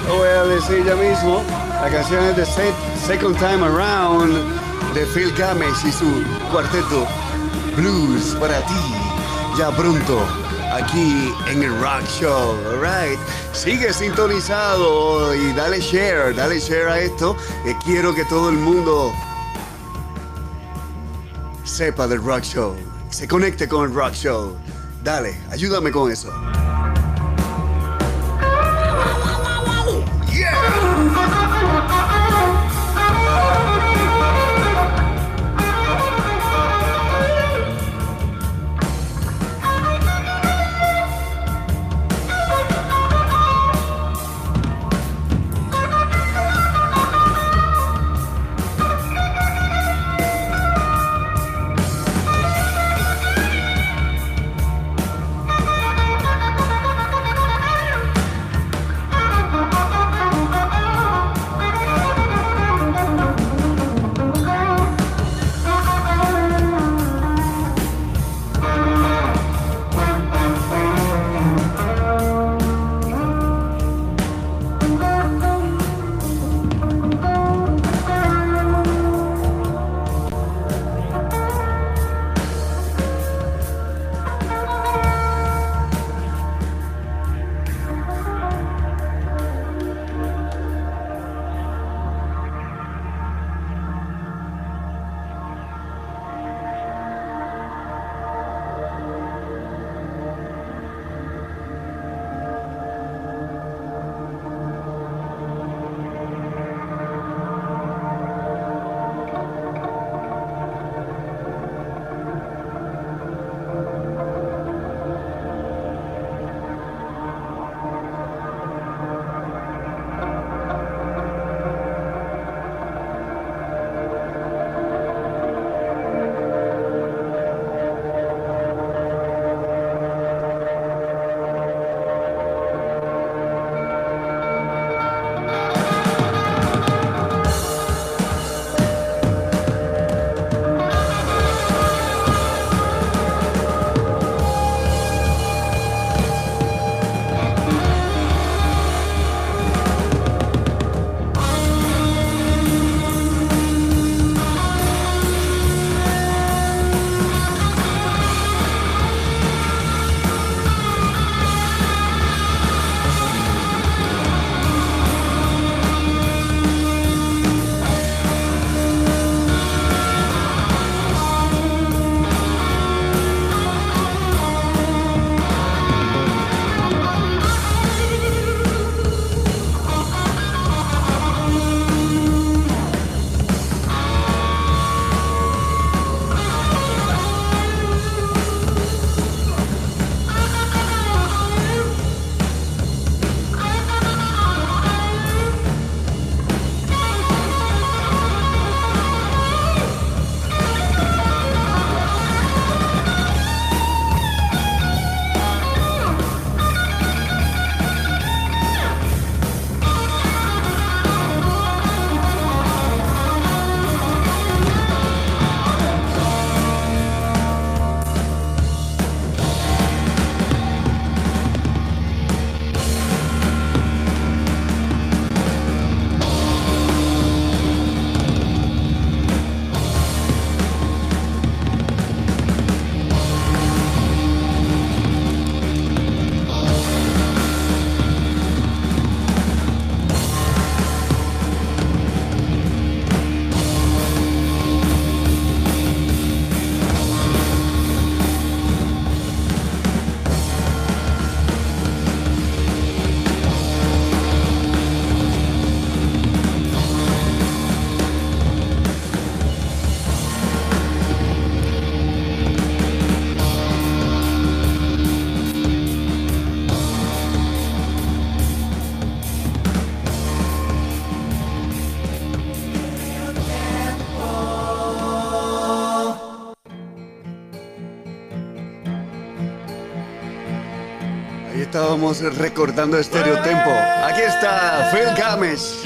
Lo voy a decir ya mismo. La canción es de Se- Second Time Around de Phil Games y su cuarteto Blues para ti. Ya pronto aquí en el Rock Show, alright. Sigue sintonizado y dale share, dale share a esto. Que quiero que todo el mundo sepa del Rock Show, se conecte con el Rock Show. Dale, ayúdame con eso. Estábamos recordando Estereotempo. Aquí está Phil Games.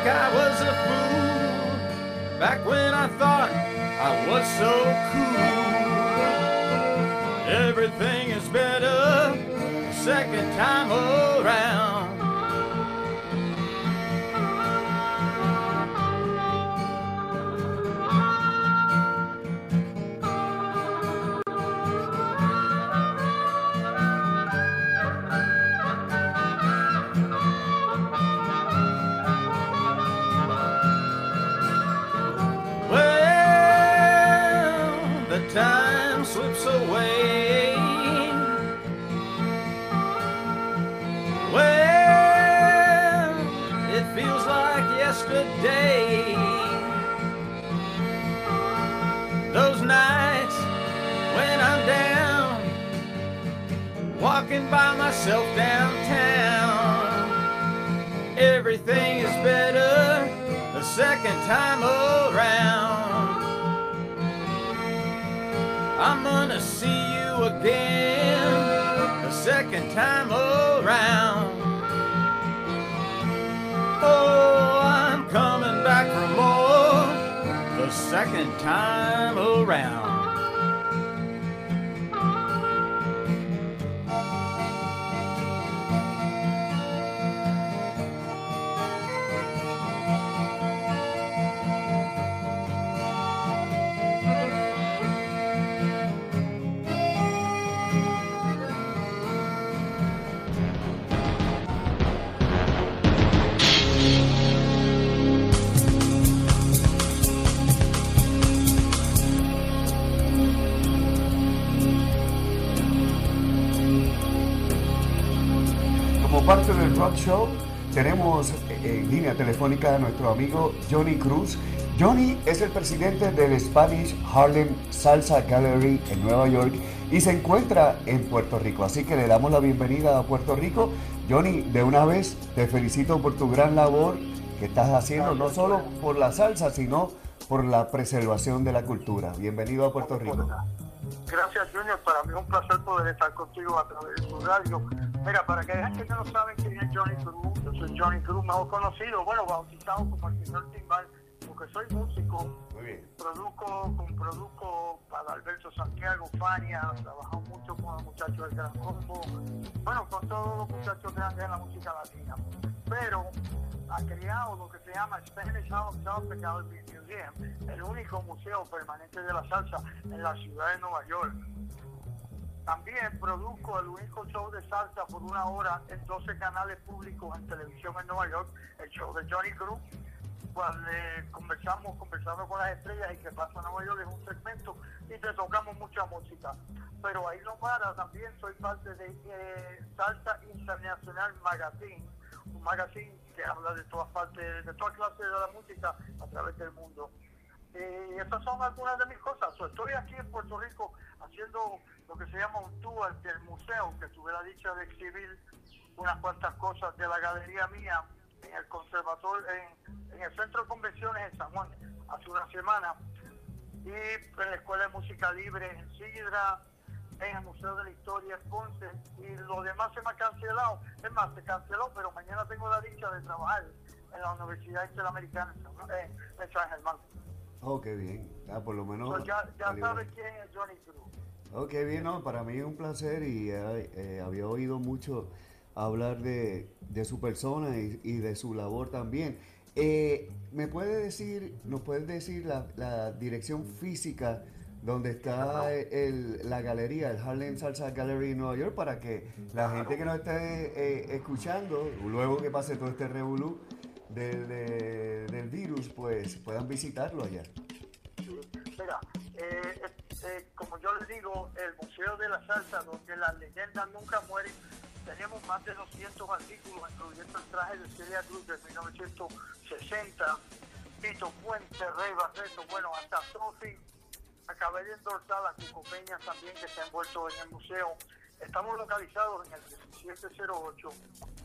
Like I was a fool back when I thought I was so cool. Everything is better the second time around. Walking by myself downtown. Everything is better the second time around. I'm gonna see you again the second time around. Oh, I'm coming back for more the second time around. Parte del Rock Show, tenemos eh, en línea telefónica a nuestro amigo Johnny Cruz. Johnny es el presidente del Spanish Harlem Salsa Gallery en Nueva York y se encuentra en Puerto Rico. Así que le damos la bienvenida a Puerto Rico. Johnny, de una vez te felicito por tu gran labor que estás haciendo, no solo por la salsa, sino por la preservación de la cultura. Bienvenido a Puerto Rico. Gracias, Junior. Para mí es un placer poder estar contigo a través de tu radio. Mira, para que que no saben quién es Johnny Cruz, yo soy Johnny Cruz, mejor conocido, bueno, bautizado como el señor Timbal, porque soy músico. Produzco, con, produzco para Alberto Santiago, Fania, trabajamos mucho con los muchachos del Gran Combo, bueno, con todos los muchachos grandes en la música latina. Pero ha creado lo que se llama Spanish Gallery Museum, el único museo permanente de la salsa en la ciudad de Nueva York. También produzco el único show de salsa por una hora en 12 canales públicos en televisión en Nueva York, el show de Johnny Cruz, cuando eh, conversamos, conversando con las estrellas y que pasa en Nueva York es un segmento y te tocamos mucha música. Pero ahí no para, también soy parte de eh, Salsa Internacional Magazine, magazine que habla de todas partes, de todas clases de la música a través del mundo. Eh, estas son algunas de mis cosas. Estoy aquí en Puerto Rico haciendo lo que se llama un tour del museo, que tuve la dicha de exhibir unas cuantas cosas de la galería mía en el conservatorio, en, en el centro de convenciones en San Juan, hace una semana, y en la Escuela de Música Libre en Sidra, en el Museo de la Historia Ponce, y lo demás se me ha cancelado. Es más, se canceló, pero mañana tengo la dicha de trabajar en la Universidad Interamericana en San- Germán. Oh, qué bien. Ah, por lo menos. So, ya ya sabes quién es Johnny Cruz. Oh, qué bien, no, para mí es un placer y eh, eh, había oído mucho hablar de, de su persona y, y de su labor también. Eh, ¿Me puede decir, nos puedes decir la, la dirección física donde está el- la galería, el Harlem Salsa Gallery en Nueva York, para que la gente que nos esté eh, escuchando, luego que pase todo este revolú del, de- del virus, pues puedan visitarlo allá? Mira, eh, eh, eh, como yo les digo, el Museo de la Salsa, donde las leyendas nunca mueren, tenemos más de 200 artículos, incluyendo el traje de Celia Cruz de 1960, Tito Puente, Rey Barreto, bueno, hasta Sophie, acabé de endorsar a Cuco Peña también, que está envuelto en el museo. Estamos localizados en el 1708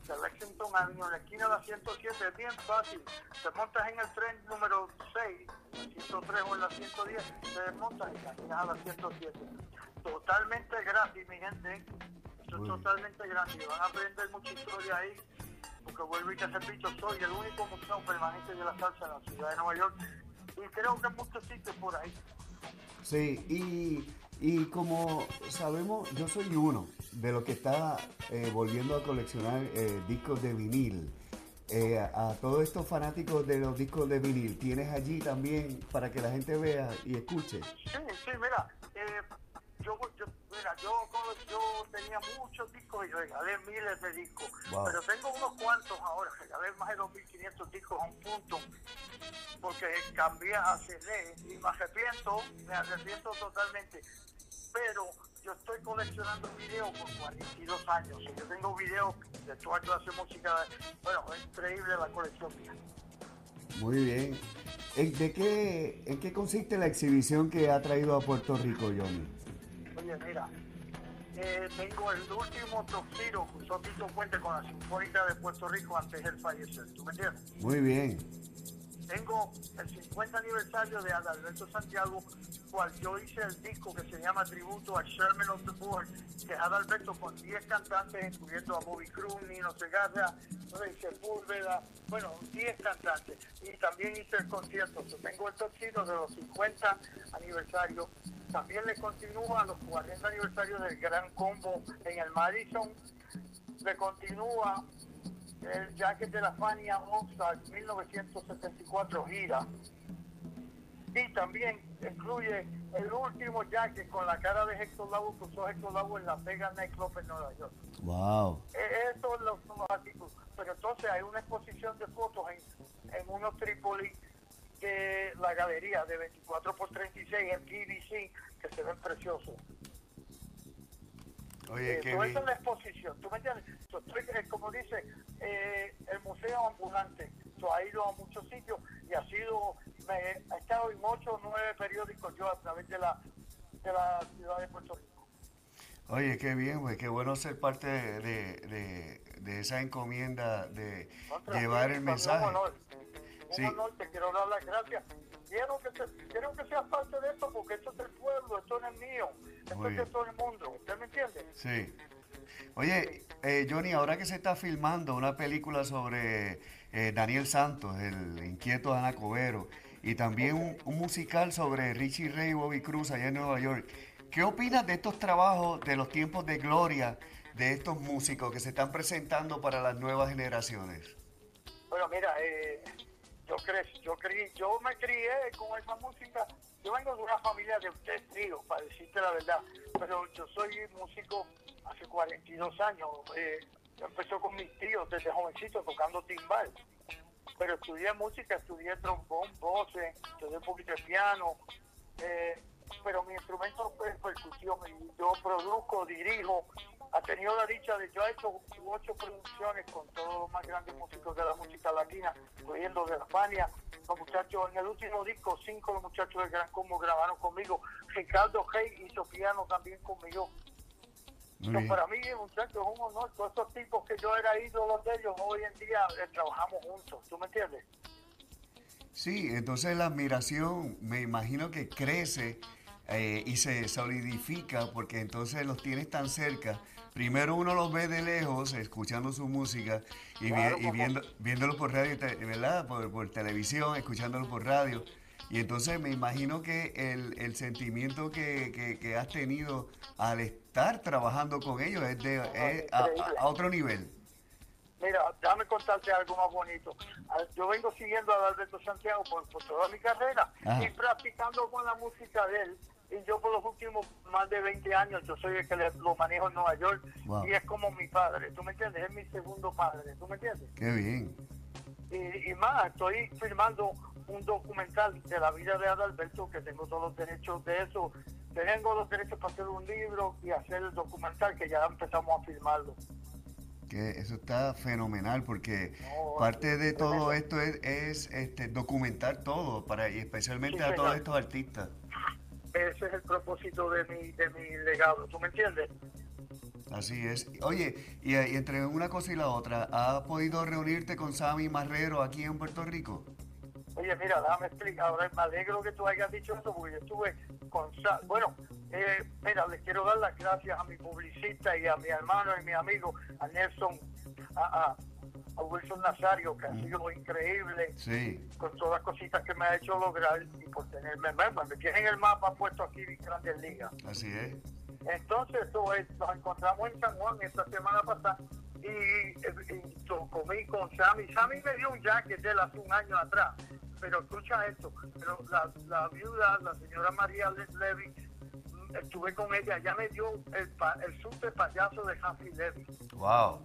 de Lexington Avenue, en la esquina de la 107. Es bien fácil. Te montas en el tren número 6, la 103 o en la 110, te desmontas y caminas a la 107. Totalmente gratis, mi gente. Esto es totalmente gratis. Van a aprender mucha historia ahí. Porque vuelvo y te repito, soy el único museo permanente de la salsa en la ciudad de Nueva York. Y creo que en muchos sitios por ahí. Sí, y, y como sabemos, yo soy uno de los que está eh, volviendo a coleccionar eh, discos de vinil. Eh, a, a todos estos fanáticos de los discos de vinil, ¿tienes allí también para que la gente vea y escuche? Sí, sí, mira, yo, yo, mira, yo, yo tenía muchos discos y regalé miles de discos, Wow. pero tengo unos cuantos ahora, regalé más de 2.500 discos a un punto, porque cambié a CD y me arrepiento, me arrepiento totalmente, pero yo estoy coleccionando videos por 42 años, y yo tengo videos de toda clase de música, bueno, es increíble la colección mía. Muy bien. ¿En, de qué, ¿En qué consiste la exhibición que ha traído a Puerto Rico, Johnny? Mira, eh, tengo el último Toxiro que usó Tito Puente con la Sinfónica de Puerto Rico antes de él fallecer. ¿Tú me entiendes? Muy bien. Tengo el 50 aniversario de Adalberto Santiago, cual yo hice el disco que se llama Tributo a Sherman of the Board, que es Adalberto con 10 cantantes, incluyendo a Bobby Cruz, Nino Segarra, Rey Sepúlveda, bueno, 10 cantantes. Y también hice el concierto. Yo tengo el Toxiro de los 50 aniversarios. También le continúa los 40 aniversarios del Gran Combo en el Madison. Le continúa el Jacket de la Fania All-Star 1974 gira. Y también incluye el último jacket con la cara de Héctor Lavoe que usó Héctor Lavoe en la Vega Nightclub en Nueva York. Wow. Eh, Esos son los, artículos. Pero entonces hay una exposición de fotos en, en unos Trípoli de la galería de 24 por 36 en PVC que se ven preciosos. Oye, Eh, qué todo bien. eso es la exposición, ¿tú me entiendes? Yo estoy, eh, como dice, eh, el museo ambulante, yo ha ido a muchos sitios y ha sido, me, ha estado en ocho o nueve periódicos yo a través de la, de la ciudad de Puerto Rico. Oye, qué bien, güey, qué bueno ser parte de, de- de- esa encomienda de Contra, llevar el mensaje. Un honor, un Sí. honor, te quiero dar las gracias. Quiero que, se- quiero que seas parte de esto porque esto es del pueblo, esto no es mío, esto Muy es de todo el mundo, ¿usted me entiende? Sí. Oye, eh, Johnny, ahora que se está filmando una película sobre eh, Daniel Santos, el inquieto Anacobero, y también un, un musical sobre Richie Ray y Bobby Cruz allá en Nueva York, ¿qué opinas de estos trabajos, de los tiempos de gloria de estos músicos que se están presentando para las nuevas generaciones? Bueno, mira, eh, yo crecí, yo creí, yo me crié con esa música. Yo vengo de una familia de usted trío, para decirte la verdad, pero yo soy músico hace 42 años. Eh, yo empecé con mis tíos desde jovencito tocando timbal. Pero estudié música, estudié trombón, voces, estudié un poquito de piano. eh, pero mi instrumento es percusión yo produzco, dirijo. Ha tenido la dicha de, yo he hecho ocho producciones con todos los más grandes músicos de la música latina, incluyendo de Fania. Los muchachos, en el último disco, cinco los muchachos del Gran Combo grabaron conmigo. Ricardo Hey hizo piano también conmigo. Bien. para mí, muchachos, es un honor. Todos estos tipos que yo era ídolo de ellos, hoy en día eh, trabajamos juntos. ¿Tú me entiendes? Sí, entonces la admiración me imagino que crece eh, y se solidifica porque entonces los tienes tan cerca. Primero uno los ve de lejos, escuchando su música y, vi- Claro, y viendo, viéndolo por radio, ¿verdad? Por, por televisión, escuchándolo por radio. Y entonces me imagino que el, el sentimiento que, que- que has tenido al estar trabajando con ellos es, de, es a- otro nivel. Mira, déjame contarte algo más bonito. Ah, Yo vengo siguiendo a Alberto Santiago por, por toda mi carrera Ajá. y practicando con la música de él. Y yo por los últimos más de 20 años, yo soy el que le- lo manejo en Nueva York Wow. y es como mi padre, ¿tú me entiendes? Es mi segundo padre, ¿tú me entiendes? Qué bien. Y, y más, estoy filmando un documental de la vida de Adalberto, que tengo todos los derechos de eso. Tengo los derechos para hacer un libro y hacer el documental, que ya empezamos a filmarlo. Que eso está fenomenal porque No, parte de todo esto es, es, este, documentar todo para y especialmente Sí, a todos estos artistas. Ese es el propósito de mi, de mi legado, ¿tú me entiendes? Así es. Oye, y, y entre una cosa y la otra, ¿has podido reunirte con Sammy Marrero aquí en Puerto Rico? Oye, mira, déjame explicar. Ahora me alegro que tú hayas dicho eso porque yo estuve con. Sa- Bueno, eh, mira, les quiero dar las gracias a mi publicista y a mi hermano y mi amigo, a Nelson, a, a- a Wilson Nazario, que ha sido increíble Sí. con todas las cositas que me ha hecho lograr y por tenerme. Me, me tienen el mapa puesto aquí en Grandes Ligas. Así es. Entonces, esto es, nos encontramos en San Juan esta semana pasada y, y- y comí con Sammy. Sammy me dio un jacket de él hace un año atrás, pero escucha esto, pero la, la viuda, la señora María Le- Levy, mm, estuve con ella, ella me dio el, el de payaso de Happy Levy. Wow.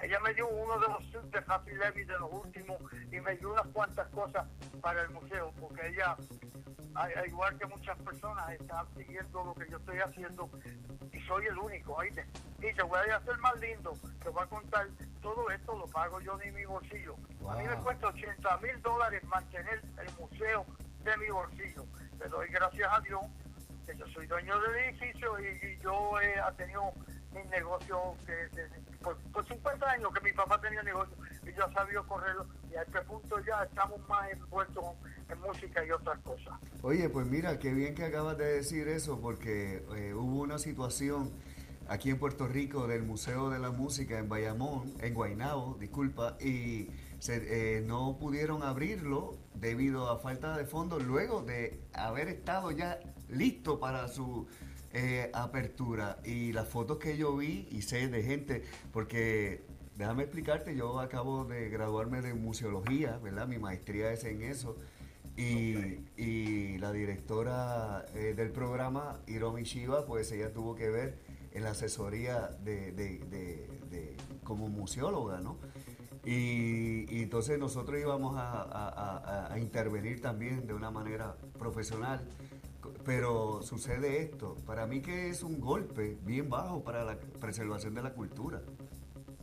Ella me dio uno de los suits de Happy Levy de los últimos y me dio unas cuantas cosas para el museo, porque ella, igual que muchas personas, está siguiendo lo que yo estoy haciendo y soy el único, ¿oíste? Y te voy a hacer más lindo, te voy a contar, todo esto lo pago yo de mi bolsillo. A mí me cuesta 80 mil dólares mantener el museo de mi bolsillo. Le doy gracias a Dios que yo soy dueño del edificio y, y yo he tenido mi negocio que, de- por, por 50 años que mi papá tenía negocio y yo sabido correrlo y a este punto ya estamos más envueltos en música y otras cosas. Oye, pues mira, qué bien que acabas de decir eso, porque eh, hubo una situación aquí en Puerto Rico del Museo de la Música en Bayamón, en Guaynabo, disculpa, y se- eh, no pudieron abrirlo debido a falta de fondos luego de haber estado ya listo para su eh, apertura. Y las fotos que yo vi y sé de gente, porque déjame explicarte, yo acabo de graduarme de museología, ¿verdad? Mi maestría es en eso. Y, y la directora eh, del programa, Hiromi Shiba, pues ella tuvo que ver en la asesoría de, de- de- de- como museóloga, ¿no? Y, y entonces nosotros íbamos a, a- a- a intervenir también de una manera profesional, pero sucede esto, para mí que es un golpe bien bajo para la preservación de la cultura.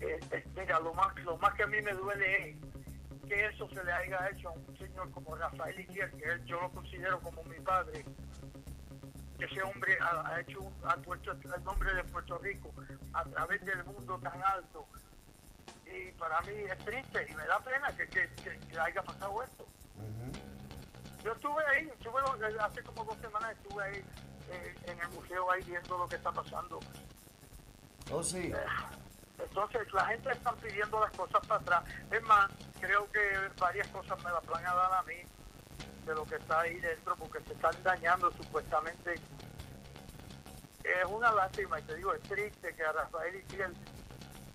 Eh, mira, lo más, lo más que a mí me duele es que eso se le haya hecho a un señor como Rafael Itier, que él- yo lo considero como mi padre. que Ese hombre ha, ha hecho, un- ha puesto el nombre de Puerto Rico a través del mundo tan alto. Y para mí es triste y me da pena que, que- que- que haya pasado esto. Yo estuve ahí, estuve lo- hace como dos semanas estuve ahí eh, en el museo ahí viendo lo que está pasando. Oh, sí. Entonces la gente está pidiendo las cosas para atrás. Es más, creo que varias cosas me las van a dar a mí de lo que está ahí dentro porque se están dañando supuestamente. Es una lástima y te digo, es triste que a Rafael Itiel,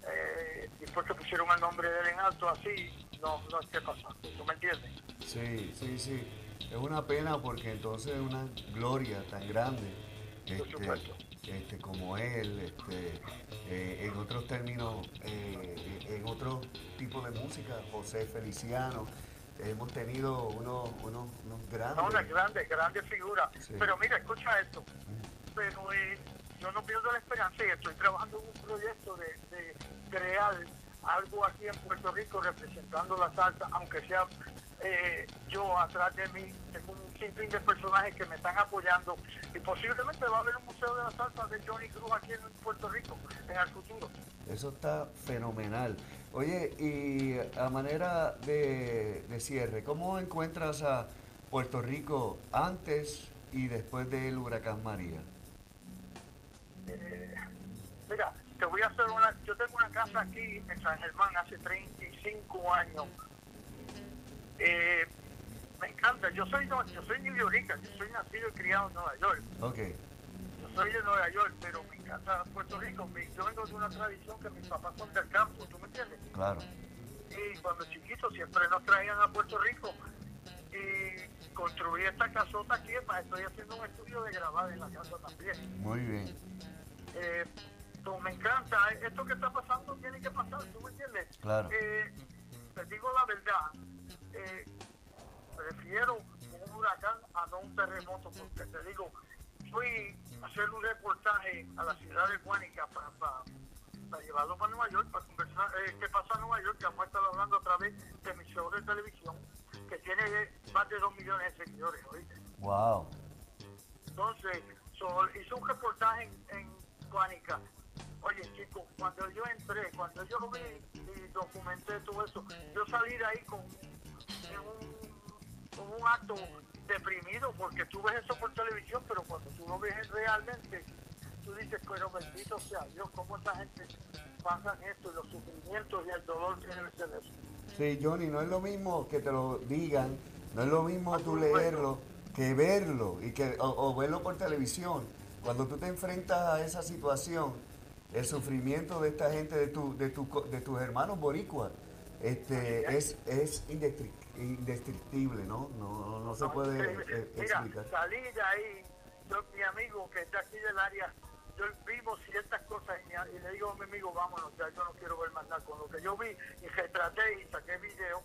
eh, después que pusieron el nombre de él en alto así, no, no esté pasando. ¿Tú me entiendes? Sí, sí, sí. Es una pena porque entonces es una gloria tan grande este, este, como él, este, eh, en otros términos, eh, en otro tipo de música, José Feliciano, hemos tenido unos, unos, unos grandes. No, una grande, grande figura. Sí. Pero mira, escucha esto. Pero eh, yo no pierdo la esperanza y estoy trabajando en un proyecto de, de crear algo aquí en Puerto Rico representando la salsa, aunque sea eh, yo atrás de mí, tengo un sinfín de personajes que me están apoyando y posiblemente va a haber un museo de la salsa de Johnny Cruz aquí en Puerto Rico en el futuro. Eso está fenomenal. Oye, y a manera de, de cierre, ¿cómo encuentras a Puerto Rico antes y después del huracán María? Eh, mira, te voy a hacer una. Yo tengo una casa aquí en San Germán hace 35 años. Eh, me encanta. Yo soy no- yo soy New Yorker, yo soy nacido y criado en Nueva York. Ok, Yo soy de Nueva York, pero me encanta Puerto Rico. Yo vengo de una tradición que mis papás son del campo, ¿tú me entiendes? claro. Y cuando chiquitos siempre nos traían a Puerto Rico. Y construí esta casota aquí, más, estoy haciendo un estudio de grabar en la casa también. Muy bien. Eh, pues me encanta, esto que está pasando tiene que pasar, ¿tú me entiendes? Claro. Eh, te digo la verdad, eh, prefiero un huracán a no un terremoto, porque te digo, fui a hacer un reportaje a la ciudad de Guánica para, para, llevarlo para Nueva York, para conversar eh, qué pasa en Nueva York, que vamos a estar hablando a través de mi show de televisión, que tiene más de dos millones de seguidores, ¿oíste? Wow. Entonces, so, hizo un reportaje en, en Guánica. Oye, chicos, cuando yo entré, cuando yo vi y documenté todo eso, yo salí de ahí con, en un, un acto deprimido, porque tú ves eso por televisión, pero cuando tú lo ves realmente, tú dices, pero bendito sea Dios, cómo esta gente pasa esto, y los sufrimientos y el dolor que debe ser eso. Sí, Johnny, no es lo mismo que te lo digan, no es lo mismo tú leerlo que verlo y que o, o verlo por televisión. Cuando tú te enfrentas a esa situación, el sufrimiento de esta gente, de, tu, de, tu, de tus hermanos boricuas, este, es, es indescriptible, ¿no? No, no, no se puede eh, Mira, explicar. salí de ahí, yo, mi amigo que está aquí del área, yo vimos ciertas cosas y, le digo a mi amigo, vámonos, ya yo no quiero ver más nada. Con lo que yo vi y retraté y saqué video,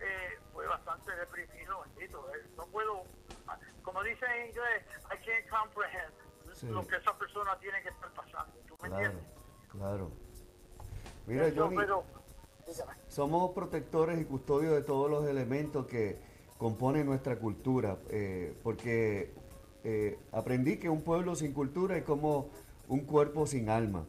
eh, fue bastante deprimido, bendito. eh, No puedo, como dice en inglés, I can't comprehend Sí. lo que esa persona tiene que estar pasando. ¿Tú me Claro, entiendes? claro. Mira, Yo, Johnny, pero. Somos protectores y custodios de todos los elementos que componen nuestra cultura, eh, porque eh, aprendí que un pueblo sin cultura es como un cuerpo sin alma.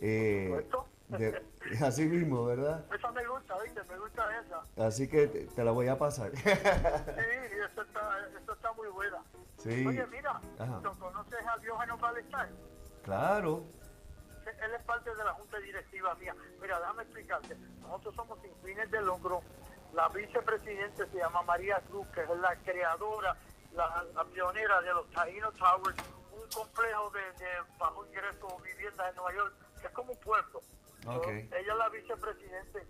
Eh, de- (laughs) así mismo, ¿verdad? Esa me gusta, ¿viste? Me gusta esa. Así que te, te la voy a pasar. Sí, eso está, eso está muy buena. Sí. Oye, mira, Ajá. ¿tú conoces a Diógenes Balestar? claro. Él es parte de la junta directiva mía. Mira, déjame explicarte. Nosotros somos sin fines de lucro. La vicepresidente se llama María Cruz, que es la creadora, la, la pionera de los Taino Towers, un complejo de, de bajo ingreso viviendas en Nueva York, que es como un puerto. Ok. Ella es la vicepresidente.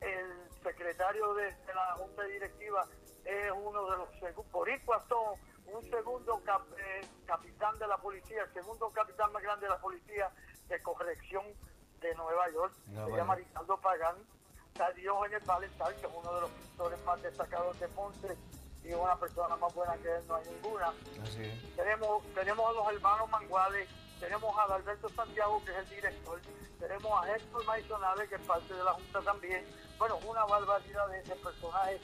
El secretario de, de la junta directiva es uno de los segundos. Boricuas son un segundo cap- eh, capitán de la policía, el segundo capitán más grande de la policía de corrección de Nueva York. Ah, Se bueno. llama Ricardo Pagán. Está Diógenes Valental, que es uno de los pintores más destacados de Ponce y una persona más buena que él, no hay ninguna. Tenemos, tenemos a los hermanos Manguales, tenemos a Alberto Santiago, que es el director, tenemos a Héctor Maisonales, que es parte de la Junta también. Bueno, una barbaridad de, de personajes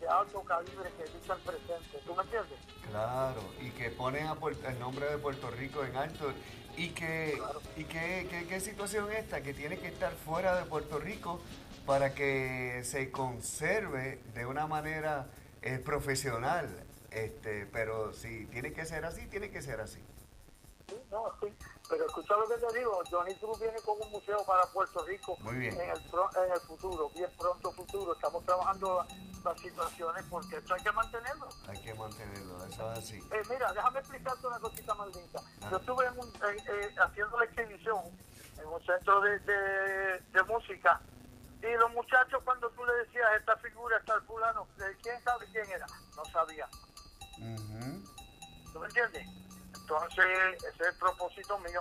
de alto calibre que luchan presente. ¿Tú me entiendes? Claro, y que ponen a el nombre de Puerto Rico en alto. Y que, y que, que- qué situación esta, que tiene que estar fuera de Puerto Rico para que se conserve de una manera eh, profesional. Este, pero si tiene que ser así, tiene que ser así. Sí, no, sí. Pero escucha lo que te digo, Johnny Cruz viene con un museo para Puerto Rico Muy bien. En, el, en el futuro, bien pronto futuro. Estamos trabajando las situaciones porque esto hay que mantenerlo. Hay que mantenerlo, eso es así. Eh, mira, déjame explicarte una cosita linda. Ah. Yo estuve en un- en- eh, haciendo la exhibición en un centro de, de- de música y los muchachos cuando tú le decías esta figura, está el fulano, ¿de ¿quién sabe quién era? No sabía. ¿Tú me entiendes? Entonces, ese es el propósito mío,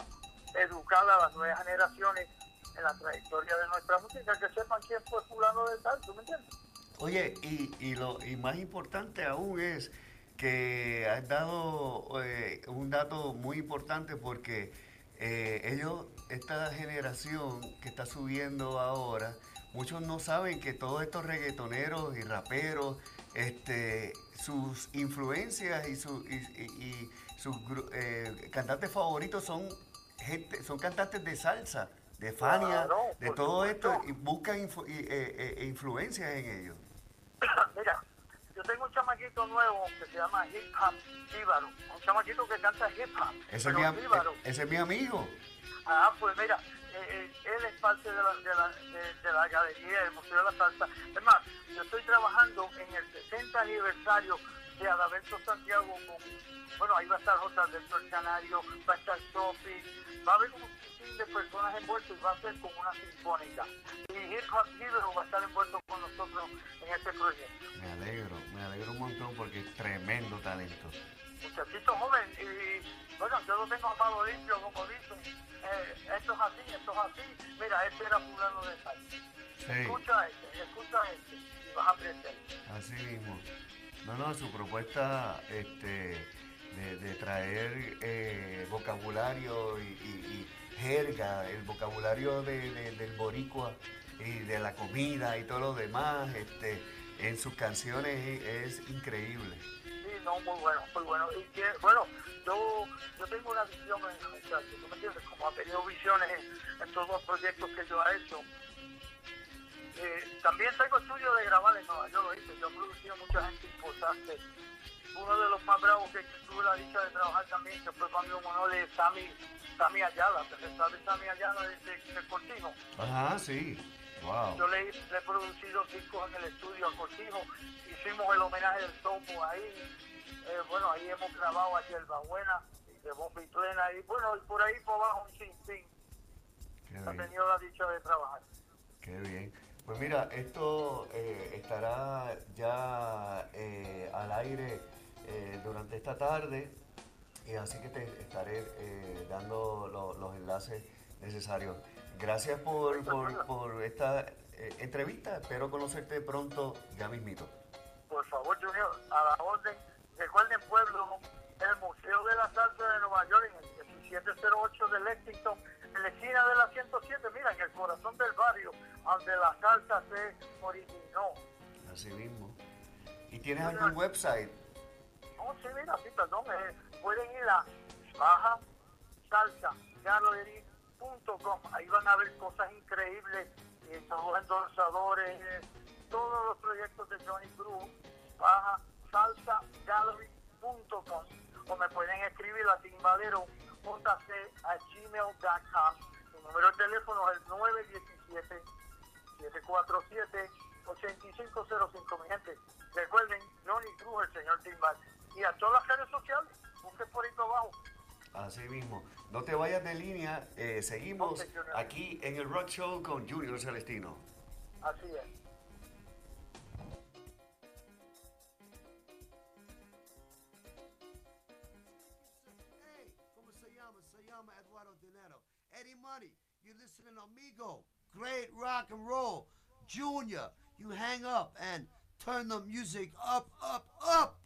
educar a las nuevas generaciones en la trayectoria de nuestra música, que sepan quién fue fulano de tal, ¿tú me entiendes? Oye, y, y lo y más importante aún es que has dado eh, un dato muy importante porque eh, ellos, esta generación que está subiendo ahora, muchos no saben que todos estos reggaetoneros y raperos, este, sus influencias y, su- y, y- y sus eh, cantantes favoritos son gente, son cantantes de salsa, de Fania, Claro, de todo esto, y buscan influ- y, influencias en ellos. (coughs) Mira, yo tengo un chamaquito nuevo que se llama Hip Hop Jíbaro, un chamaquito que canta hip hop. Ese es, mi, jíbaro. ese es mi amigo. Ah, pues mira, eh, eh, él es parte de la, de, la, de, de la galería del Museo de la Salsa. Es más, yo estoy trabajando en el 60 aniversario de Adalberto Santiago con, bueno, ahí va a estar José Alberto el Canario, va a estar Sofi, va a haber un sinfín de personas envueltas y va a ser como una sinfónica. Y Hop Hero va a estar envuelto con nosotros en este proyecto. Me alegro, me alegro un montón porque es tremendo talento. muchachito joven y bueno yo lo tengo a mano limpio como dicen Eh, esto es así esto es así mira este era fulano de tal escucha este escucha este y vas a aprender Así mismo. No, no, su propuesta este, de, de traer eh, vocabulario y jerga, el vocabulario de- de- del boricua y de la comida y todo lo demás, este, en sus canciones es, increíble. sí no muy bueno, muy bueno. Y que, bueno, yo, yo tengo una visión en el muchacho, ¿tú me entiendes? Como ha tenido visiones en, todos los proyectos que yo he hecho. Eh, también tengo estudio de grabar en Nueva York, ¿oíste? Yo he producido mucha gente importante. Uno de los más bravos que tuve la dicha de trabajar también, que fue para mí un honor, es Sammy, Sammy Ayala, ¿te sabes Sammy Ayala de, de, de Cortijo? Ajá, sí. Wow. Yo le, le he producido discos en el estudio a Cortijo, hicimos el homenaje del Topo ahí, eh, bueno, ahí hemos grabado a Yerba Buena, de Bomba y Plena, y bueno, y por ahí por abajo un sinfín. Bien. tenido la dicha de trabajar. Qué bien. Pues mira, esto eh, estará ya eh, al aire eh, durante esta tarde y así que te estaré eh, dando lo- los enlaces necesarios. Gracias por, por, por esta eh, entrevista. Espero conocerte pronto, ya mismito. Por favor, Junior, a la orden. Recuerden, pueblo, el Museo de la Salsa de Nueva York, en el 1708 de Lexington, en la esquina de la 107, mira, en el corazón del barrio, donde la salsa se originó. Así mismo. ¿Y tienes algún website? Eh, pueden ir a baja salsa gallery.com. Ahí van a ver cosas increíbles, eh, todos los endorsadores, eh, todos los proyectos de Johnny Cruz. Baja salsa gallery.com. O me pueden escribir a timbalero a gmail.com. Mi número de teléfono es el 917 747 8505, mi gente. Recuerden, Johnny Cruz, el señor Timbal. Y a todas las redes sociales, busquen por ahí para abajo. Así mismo. No te vayas de línea. eh, seguimos aquí en el Rock Show con Junior Celestino. Así es. Hey, ¿cómo se llama? Se llama Eduardo Dinero. Eddie Money, you're listening to Amigo. Great rock and roll. Junior, you hang up and turn the music up, up, up.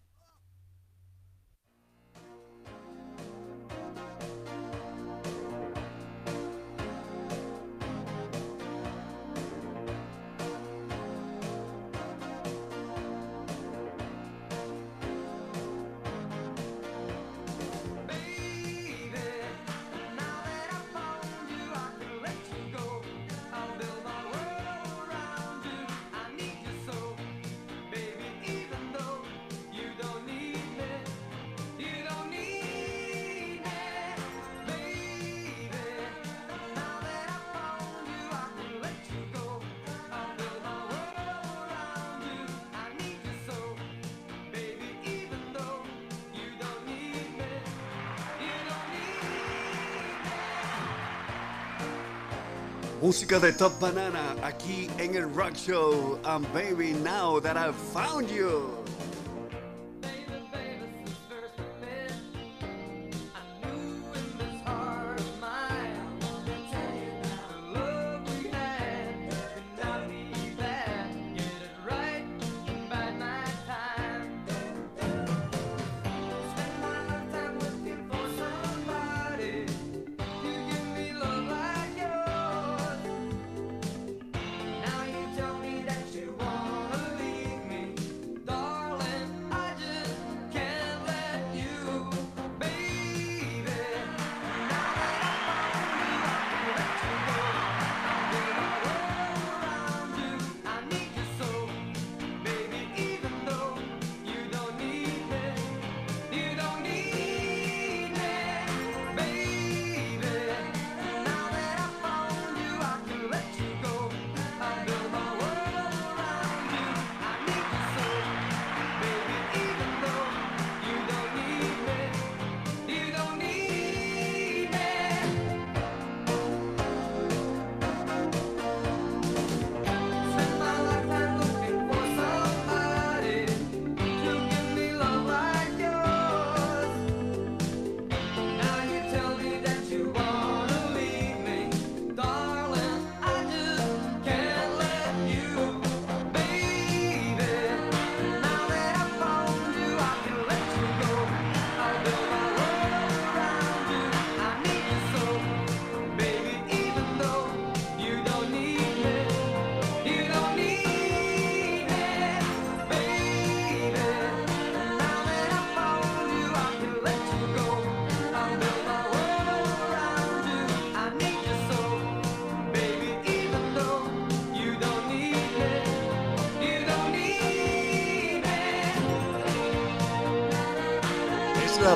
Música de Top Banana aquí en el Rock Show. And baby, now that I've found you.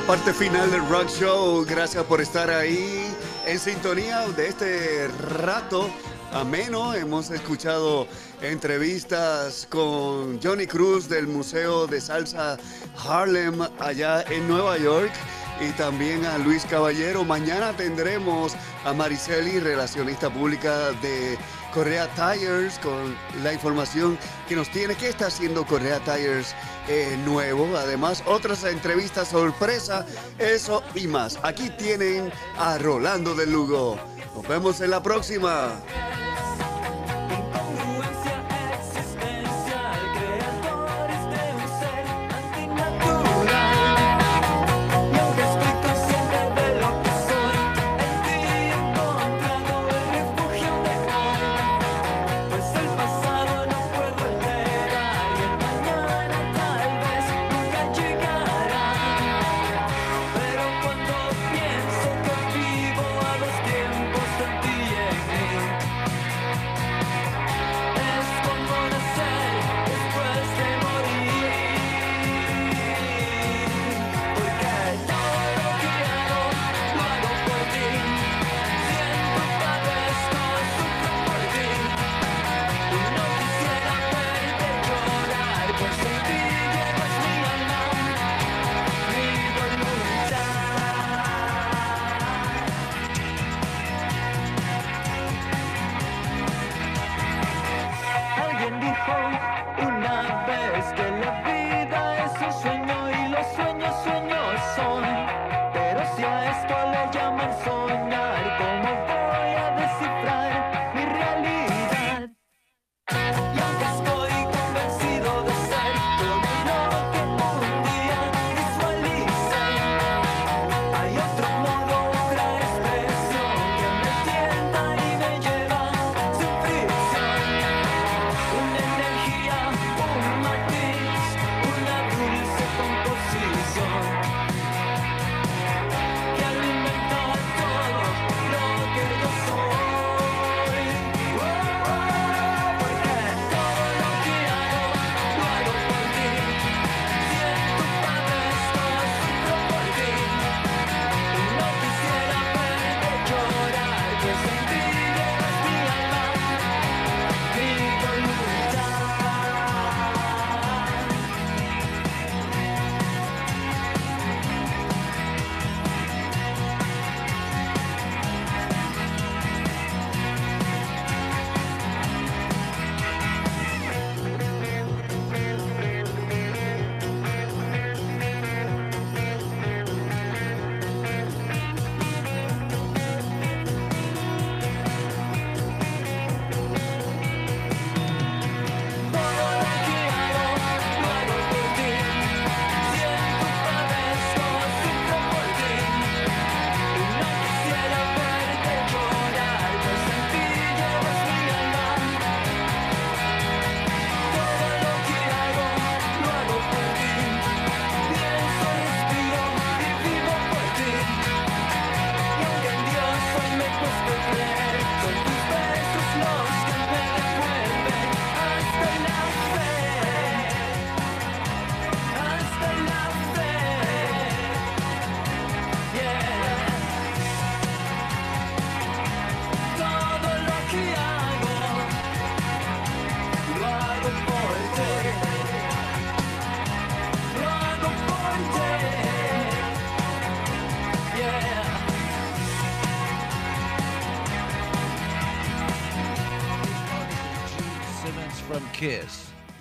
Parte final del Rock Show. Gracias por estar ahí en sintonía de este rato ameno. Hemos escuchado entrevistas con Johnny Cruz del Museo de Salsa Harlem allá en Nueva York y también a Luis Caballero. Mañana tendremos a Mariceli, relacionista pública de Correa Tires, con la información que nos tiene que está haciendo Correa Tires eh, nuevo. Además, otras entrevistas sorpresa, eso y más. Aquí tienen a Rolando de Lugo. Nos vemos en la próxima.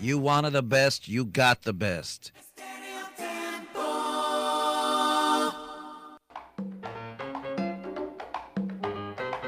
You wanted the best, you got the best.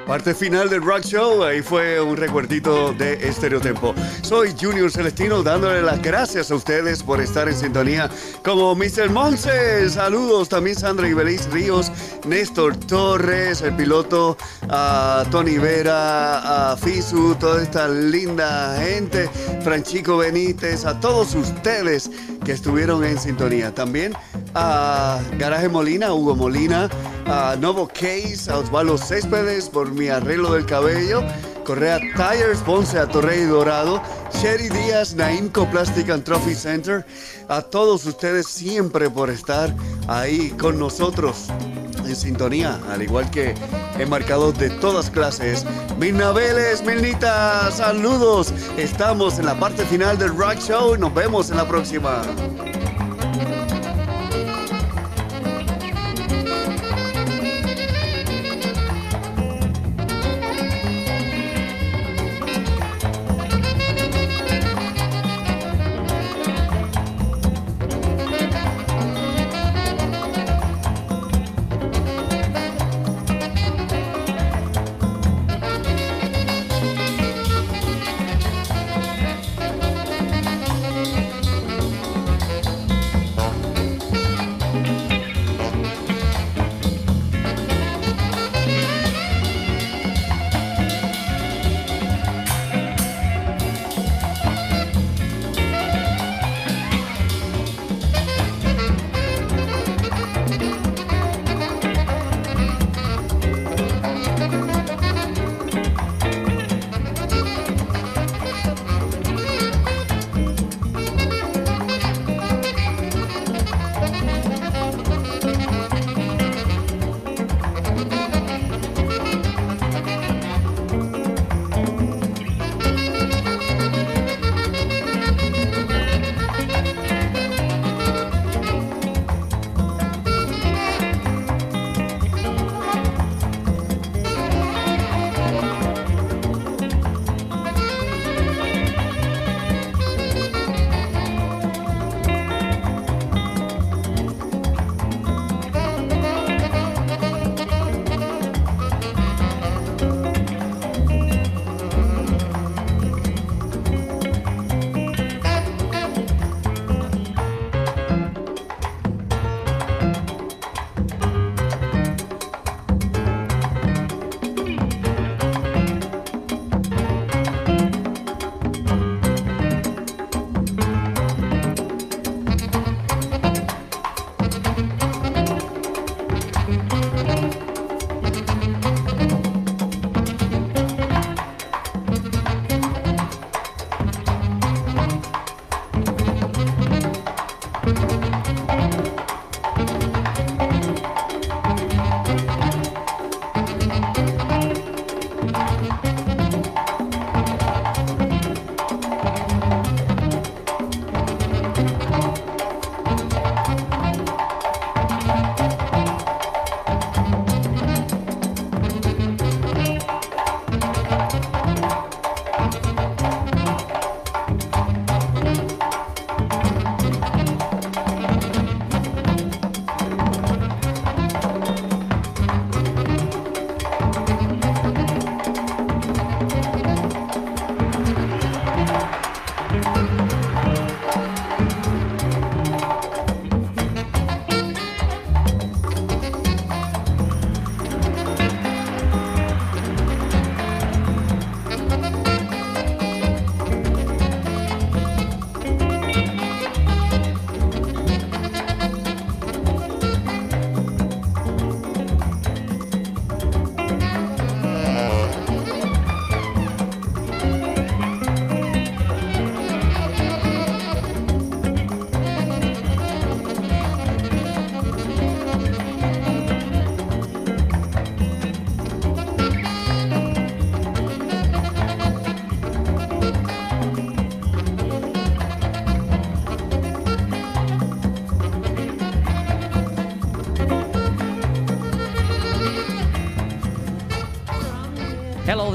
Parte final del Rock Show, ahí fue un recuerdito de Estereotempo. Soy Junior Celestino dándole las gracias a ustedes por estar en sintonía como Mr. Monse. Saludos también Sandra Ibeliz Ríos, Néstor Torres, el piloto, a Tony Vera, a Fisu, toda esta linda gente, Franchico Benítez, a todos ustedes que estuvieron en sintonía. También a Garaje Molina, Hugo Molina, a Novo Case, a Osvaldo Céspedes por mi arreglo del cabello, Correa Tires, Ponce a Torrey Dorado, Sherry Díaz, Naimco Plastic and Trophy Center, a todos ustedes siempre por estar ahí con nosotros en sintonía, al igual que enmarcados de todas clases. Milnabeles, Milnita, saludos. Estamos en la parte final del Rock Show y nos vemos en la próxima.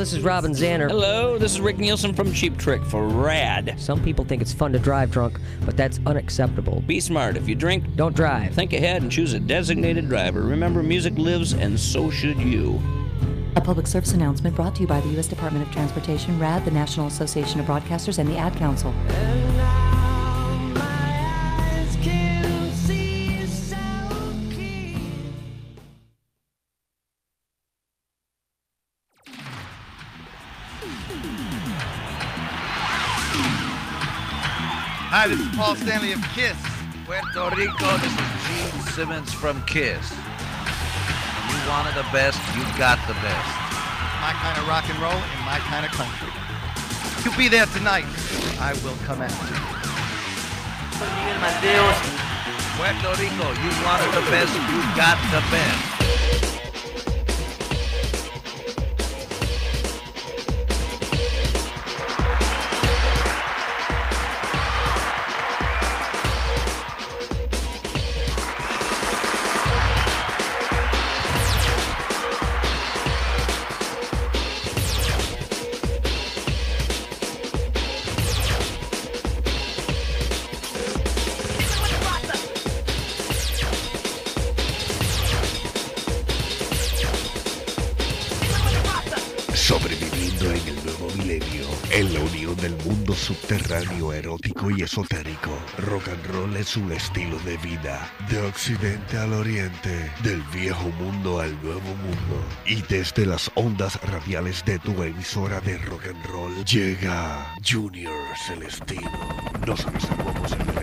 This is Robin Zanner. Hello, this is Rick Nielsen from Cheap Trick for RAD. Some people think it's fun to drive drunk, but that's unacceptable. Be smart. If you drink, don't drive. Think ahead and choose a designated driver. Remember, music lives, and so should you. A public service announcement brought to you by the U.S. Department of Transportation, RAD, the National Association of Broadcasters, and the Ad Council. Paul Stanley of Kiss. Puerto Rico, this is Gene Simmons from Kiss. You wanted the best, you got the best. My kind of rock and roll in my kind of country. You'll be there tonight. I will come after you. Soy Miguel Mateos. Puerto Rico, you wanted the best, you got the best. Subterráneo erótico y esotérico, rock and roll es un estilo de vida, de occidente al oriente, del viejo mundo al nuevo mundo. Y desde las ondas radiales de tu emisora de rock and roll llega Junior Celestino. Nos reservamos el